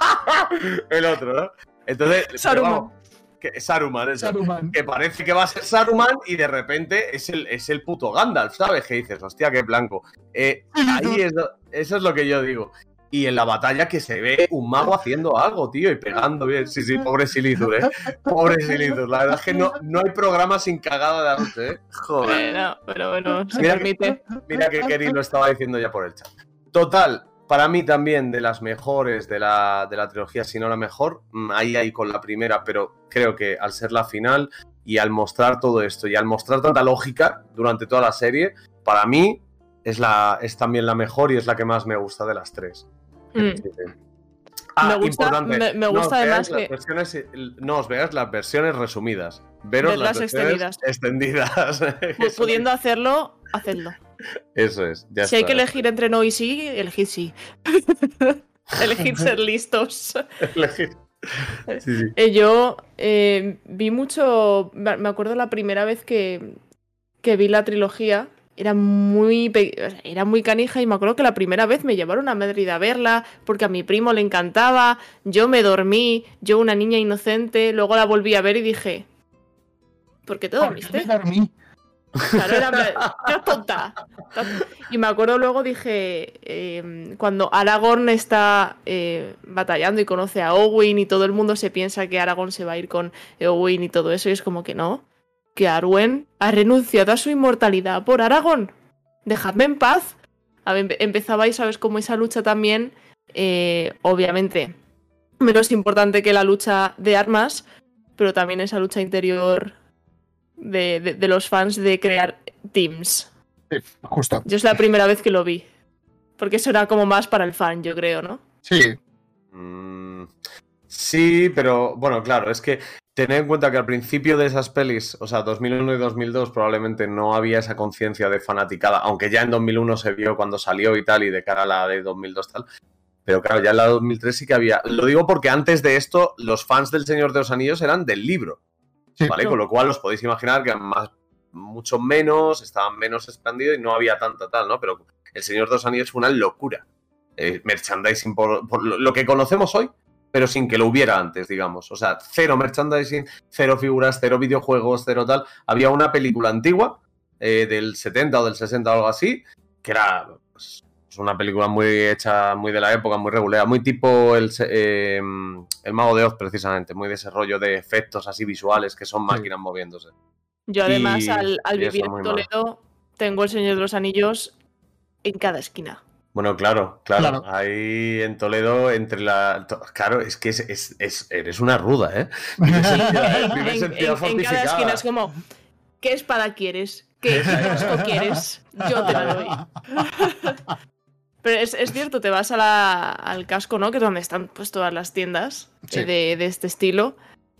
el otro, ¿no? Entonces, Saruman. vamos, que, Saruman, eso Saruman. que parece que va a ser Saruman y de repente es el, es el puto Gandalf, ¿sabes? Que dices, hostia, qué blanco. Eh, ahí es, eso es lo que yo digo. Y en la batalla que se ve un mago haciendo algo, tío, y pegando bien. Sí, sí, pobre Silithur, ¿eh? Pobre Silithur. La verdad es que no, no hay programa sin cagada de noche, ¿eh? Joder. pero bueno, se Mira permite. Mira que Kerry lo estaba diciendo ya por el chat. Total, para mí también de las mejores de la, de la trilogía, si no la mejor, mm, ahí ahí con la primera, pero creo que al ser la final y al mostrar todo esto y al mostrar tanta lógica durante toda la serie, para mí es, la, es también la mejor y es la que más me gusta de las tres. Mm. Sí, sí. Ah, Me gusta- importante, me- me no gusta veáis además las que- versiones- no os veas las versiones resumidas. veros las las versiones extendidas. Pu- Pudiendo hacerlo, hacedlo. Eso es, ya si hay que elegir entre no y sí, elegid sí. elegid ser listos. Sí, sí. Eh, yo eh, vi mucho. Me me acuerdo la primera vez que, que vi la trilogía. Era muy, era muy canija y me acuerdo que la primera vez me llevaron a Madrid a verla porque a mi primo le encantaba. Yo me dormí, yo una niña inocente. Luego la volví a ver y dije: ¿Por qué te dormiste? Me dormí. Claro, era ¡qué tonta! Y me acuerdo luego, dije, eh, cuando Aragorn está eh, batallando y conoce a Owen y todo el mundo se piensa que Aragorn se va a ir con Owen y todo eso, y es como que no, que Arwen ha renunciado a su inmortalidad por Aragorn. Dejadme en paz. A ver, empe- empezabais, ¿sabes? Como esa lucha también, eh, obviamente, menos importante que la lucha de armas, pero también esa lucha interior de, de- de los fans de crear teams. Justo. Yo es la primera vez que lo vi. Porque eso era como más para el fan, yo creo, ¿no? Sí. Mm, sí, pero bueno, claro, es que tened en cuenta que al principio de esas pelis, o sea, 2001 y 2002 probablemente no había esa conciencia de fanaticada, aunque ya en 2001 se vio cuando salió y tal, y de cara a la de 2002 tal. Pero claro, ya en la de 2003 sí que había. Lo digo porque antes de esto, los fans del Señor de los Anillos eran del libro. ¿Vale? Con lo cual os podéis imaginar que eran más, mucho menos, estaban menos expandidos y no había tanta tal, ¿no? Pero el Señor de los Anillos fue una locura. Eh, merchandising por, lo que conocemos hoy, pero sin que lo hubiera antes, digamos. O sea, cero merchandising, cero figuras, cero videojuegos, cero tal. Había una película antigua eh, del 70 o del 60 o algo así, que era pues, es una película muy hecha, muy de la época, muy regular, muy tipo el, eh, el Mago de Oz, precisamente, muy de ese rollo de efectos así visuales que son máquinas moviéndose. Yo además, Y- al, al vivir en. Toledo, tengo el Señor de los Anillos en cada esquina. Bueno, claro, claro, Claro. Ahí en Toledo, entre la. Claro, es que es, es- es- eres una ruda, ¿eh? Vives en ciudad, vives en En, ciudad en- en cada esquina es como, ¿qué espada quieres? ¿Qué casco quieres? Yo te la doy. Pero es, es cierto, te vas a la- al casco, ¿no? Que es donde están pues todas las tiendas Sí. de, de este estilo.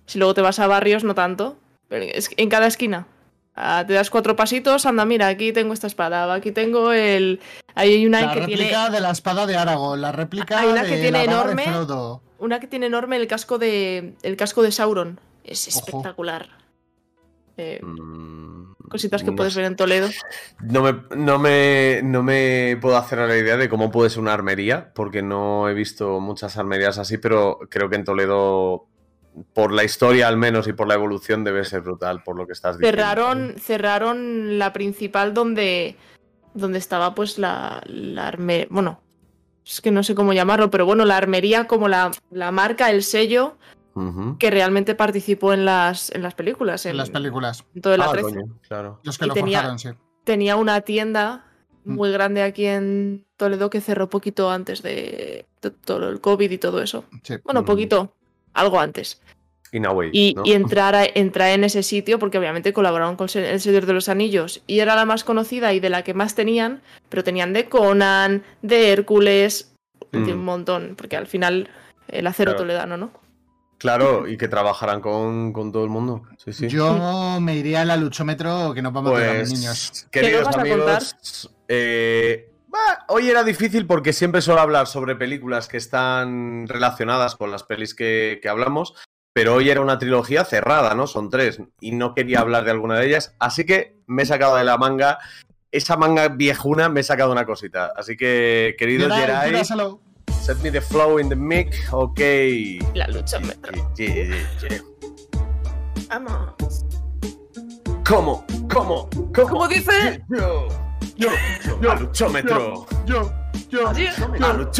Si luego te vas a barrios, no tanto. Pero es en cada esquina. Ah, te das cuatro pasitos, anda, mira, aquí tengo esta espada, aquí tengo el... Ahí hay una La que réplica tiene... de la espada de Aragorn, la réplica Hay una de que tiene la enorme. de Frodo. Una que tiene enorme el casco de. el casco de Sauron. Es espectacular. Eh, cositas que no puedes ver en Toledo. No me, no, me, no me puedo hacer a la idea de cómo puede ser una armería, porque no he visto muchas armerías así, pero creo que en Toledo, por la historia al menos y por la evolución, debe ser brutal, por lo que estás diciendo. Cerraron, cerraron la principal donde. donde estaba pues la, la armería. Bueno, es que no sé cómo llamarlo, pero bueno, la armería como la, la marca, el sello que realmente participó en las, en las películas. En las películas. en todo el Ah, A13. coño, claro. Los que Y lo tenía- forjaron, sí. tenía una tienda Mm. muy grande aquí en Toledo que cerró poquito antes de, de todo el COVID y todo eso. Sí. Bueno, poquito, algo antes. In a way, Y, ¿no? y entrar, a, entrar en ese sitio, porque obviamente colaboraron con el Señor de los Anillos y era la más conocida y de la que más tenían, pero tenían de Conan, de Hércules, de Mm. un montón, porque al final el acero Claro. toledano, ¿no? Claro, y que trabajarán con, con todo el mundo. Sí, sí. Yo me iría al luchómetro que nos vamos a tirar los niños. Pues, queridos vas a amigos, eh, bah, hoy era difícil porque siempre suelo hablar sobre películas que están relacionadas con las pelis que, que hablamos, pero hoy era una trilogía cerrada, ¿no? Son tres, y no quería hablar de alguna de ellas, así que me he sacado de la manga, esa manga viejuna, me he sacado una cosita. Así que, queridos Geray, set me the flow in the mic, ok. La luchómetro. Yeah, yeah, yeah. Vamos. ¿Cómo? ¿Cómo? ¿Cómo? ¿Cómo dice? Yo, yo, yo, aluchómetro. Yo, yo, yo, yo,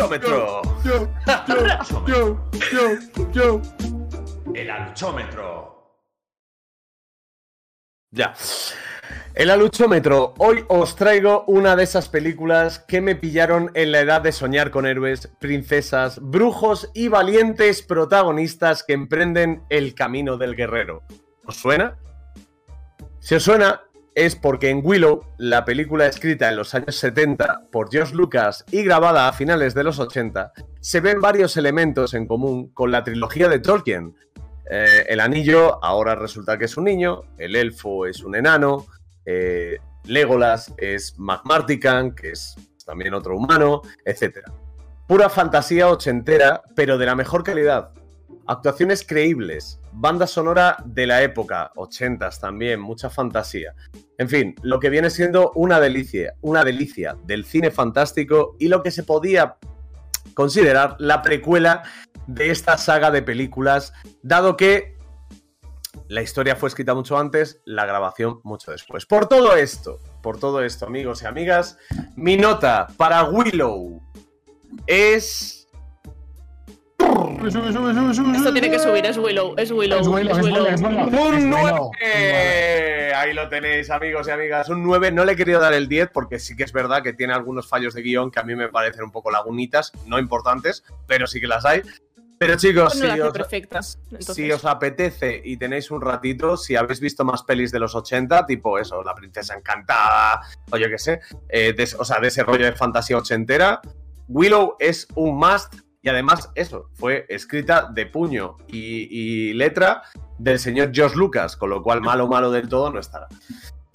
yo, yo, yo. El aluchómetro. Ya. El aluchómetro. Hoy os traigo una de esas películas que me pillaron en la edad de soñar con héroes, princesas, brujos y valientes protagonistas que emprenden el camino del guerrero. ¿Os suena? Si os suena, es porque en Willow, la película escrita en los años 70 por George Lucas y grabada a finales de los 80, se ven varios elementos en común con la trilogía de Tolkien. eh, el anillo ahora resulta que es un niño, el elfo es un enano, eh, Legolas es McMartican, que es también otro humano, etc. Pura fantasía ochentera, pero de la mejor calidad. Actuaciones creíbles, banda sonora de la época, ochentas también, mucha fantasía. En fin, lo que viene siendo una delicia, una delicia del cine fantástico y lo que se podía considerar la precuela de esta saga de películas, dado que la historia fue escrita mucho antes, la grabación mucho después. Por todo esto, por todo esto, amigos y amigas, mi nota para Willow es Esto tiene que subir, es Willow, es Willow. Es Willow, es Willow, es Willow. Un Es 9. Willow. Ahí lo tenéis, amigos y amigas. Un 9. No le he querido dar el 10 porque sí que es verdad que tiene algunos fallos de guion que a mí me parecen un poco lagunitas, no importantes, pero sí que las hay. Pero chicos, No si os, si os apetece y tenéis un ratito, si habéis visto más pelis de los 80, tipo eso, La Princesa Encantada, o yo qué sé, eh, de- o sea, de ese rollo de fantasía ochentera, Willow es un must y además eso, fue escrita de puño y, y letra del señor Josh Lucas, con lo cual malo, malo del todo no estará.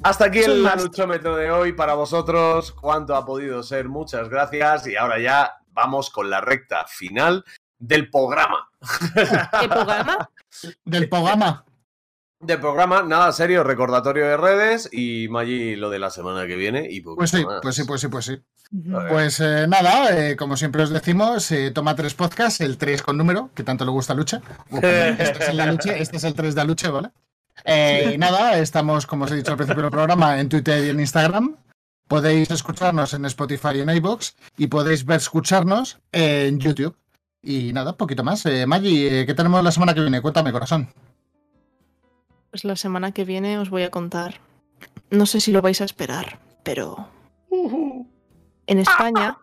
Hasta aquí el must. anuchómetro de hoy para vosotros. ¿Cuánto ha podido ser? Muchas gracias. Y ahora ya vamos con la recta final del programa. ¿Qué programa? Del programa. Del programa, nada serio, recordatorio de redes y Maggi lo de la semana que viene. Y Pues sí, poquito más. pues sí, pues sí, pues sí. Pues eh, nada, eh, como siempre os decimos, eh, toma tres podcasts, el 3 con número, que tanto le gusta a Luche. Uh, perdón, este es el de Aluche, este es el 3 de Aluche, ¿vale? Eh, y nada, estamos, como os he dicho al principio del programa, en Twitter y en Instagram. Podéis escucharnos en Spotify y en iVoox y podéis ver escucharnos en YouTube. Y nada, poquito más. Eh, Maggi, ¿qué tenemos la semana que viene? Cuéntame, corazón. Pues la semana que viene os voy a contar. No sé si lo vais a esperar, pero. En España.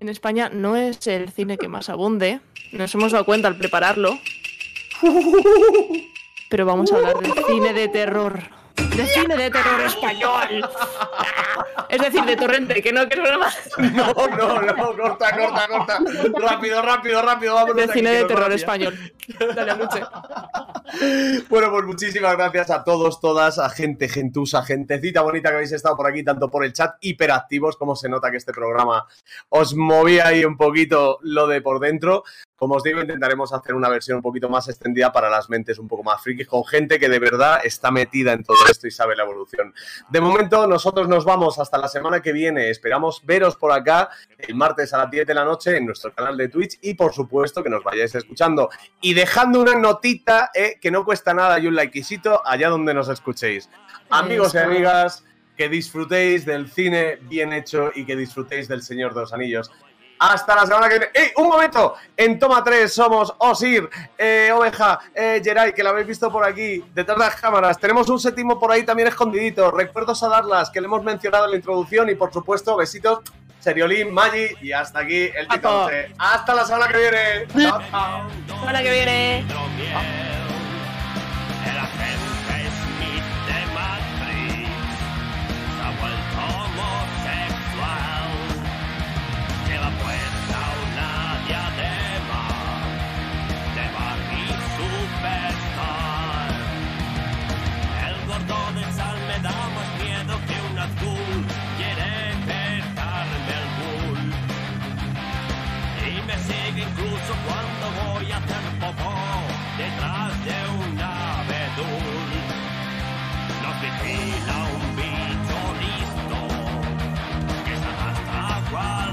En España no es el cine que más abunde. Nos hemos dado cuenta al prepararlo. Pero vamos a hablar del cine de terror. De cine de terror español. Es decir, de torrente, que no, que es broma. No, no, no, corta, corta, corta. Rápido, rápido, rápido, vámonos. De cine de terror español. Dale, Luche. Bueno, pues muchísimas gracias a todos, todas, a gente, gentusa, gentecita bonita que habéis estado por aquí, tanto por el chat, hiperactivos, como se nota que este programa os movía ahí un poquito lo de por dentro. Como os digo, intentaremos hacer una versión un poquito más extendida para las mentes un poco más frikis, con gente que de verdad está metida en todo esto y sabe la evolución. De momento, nosotros nos vamos hasta la semana que viene. Esperamos veros por acá el martes a las 10 de la noche en nuestro canal de Twitch y, por supuesto, que nos vayáis escuchando y dejando una notita eh, que no cuesta nada y un likecito allá donde nos escuchéis. Amigos y amigas, que disfrutéis del cine bien hecho y que disfrutéis del Señor de los Anillos. Hasta la semana que viene. ¡Ey! ¡Un momento! En Toma 3 somos Osir, eh, Oveja, eh, Jerai, que la habéis visto por aquí, detrás de las cámaras. Tenemos un séptimo por ahí también escondidito. Recuerdos a darlas, que le hemos mencionado en la introducción. Y por supuesto, besitos, Seriolín, Maggi. Y hasta aquí el Tito Paco. 11. Hasta la semana que viene. Chao, chao. Semana que viene. popó detrás de un abedul. Nos vigila un bicho listo que se arrastra agua al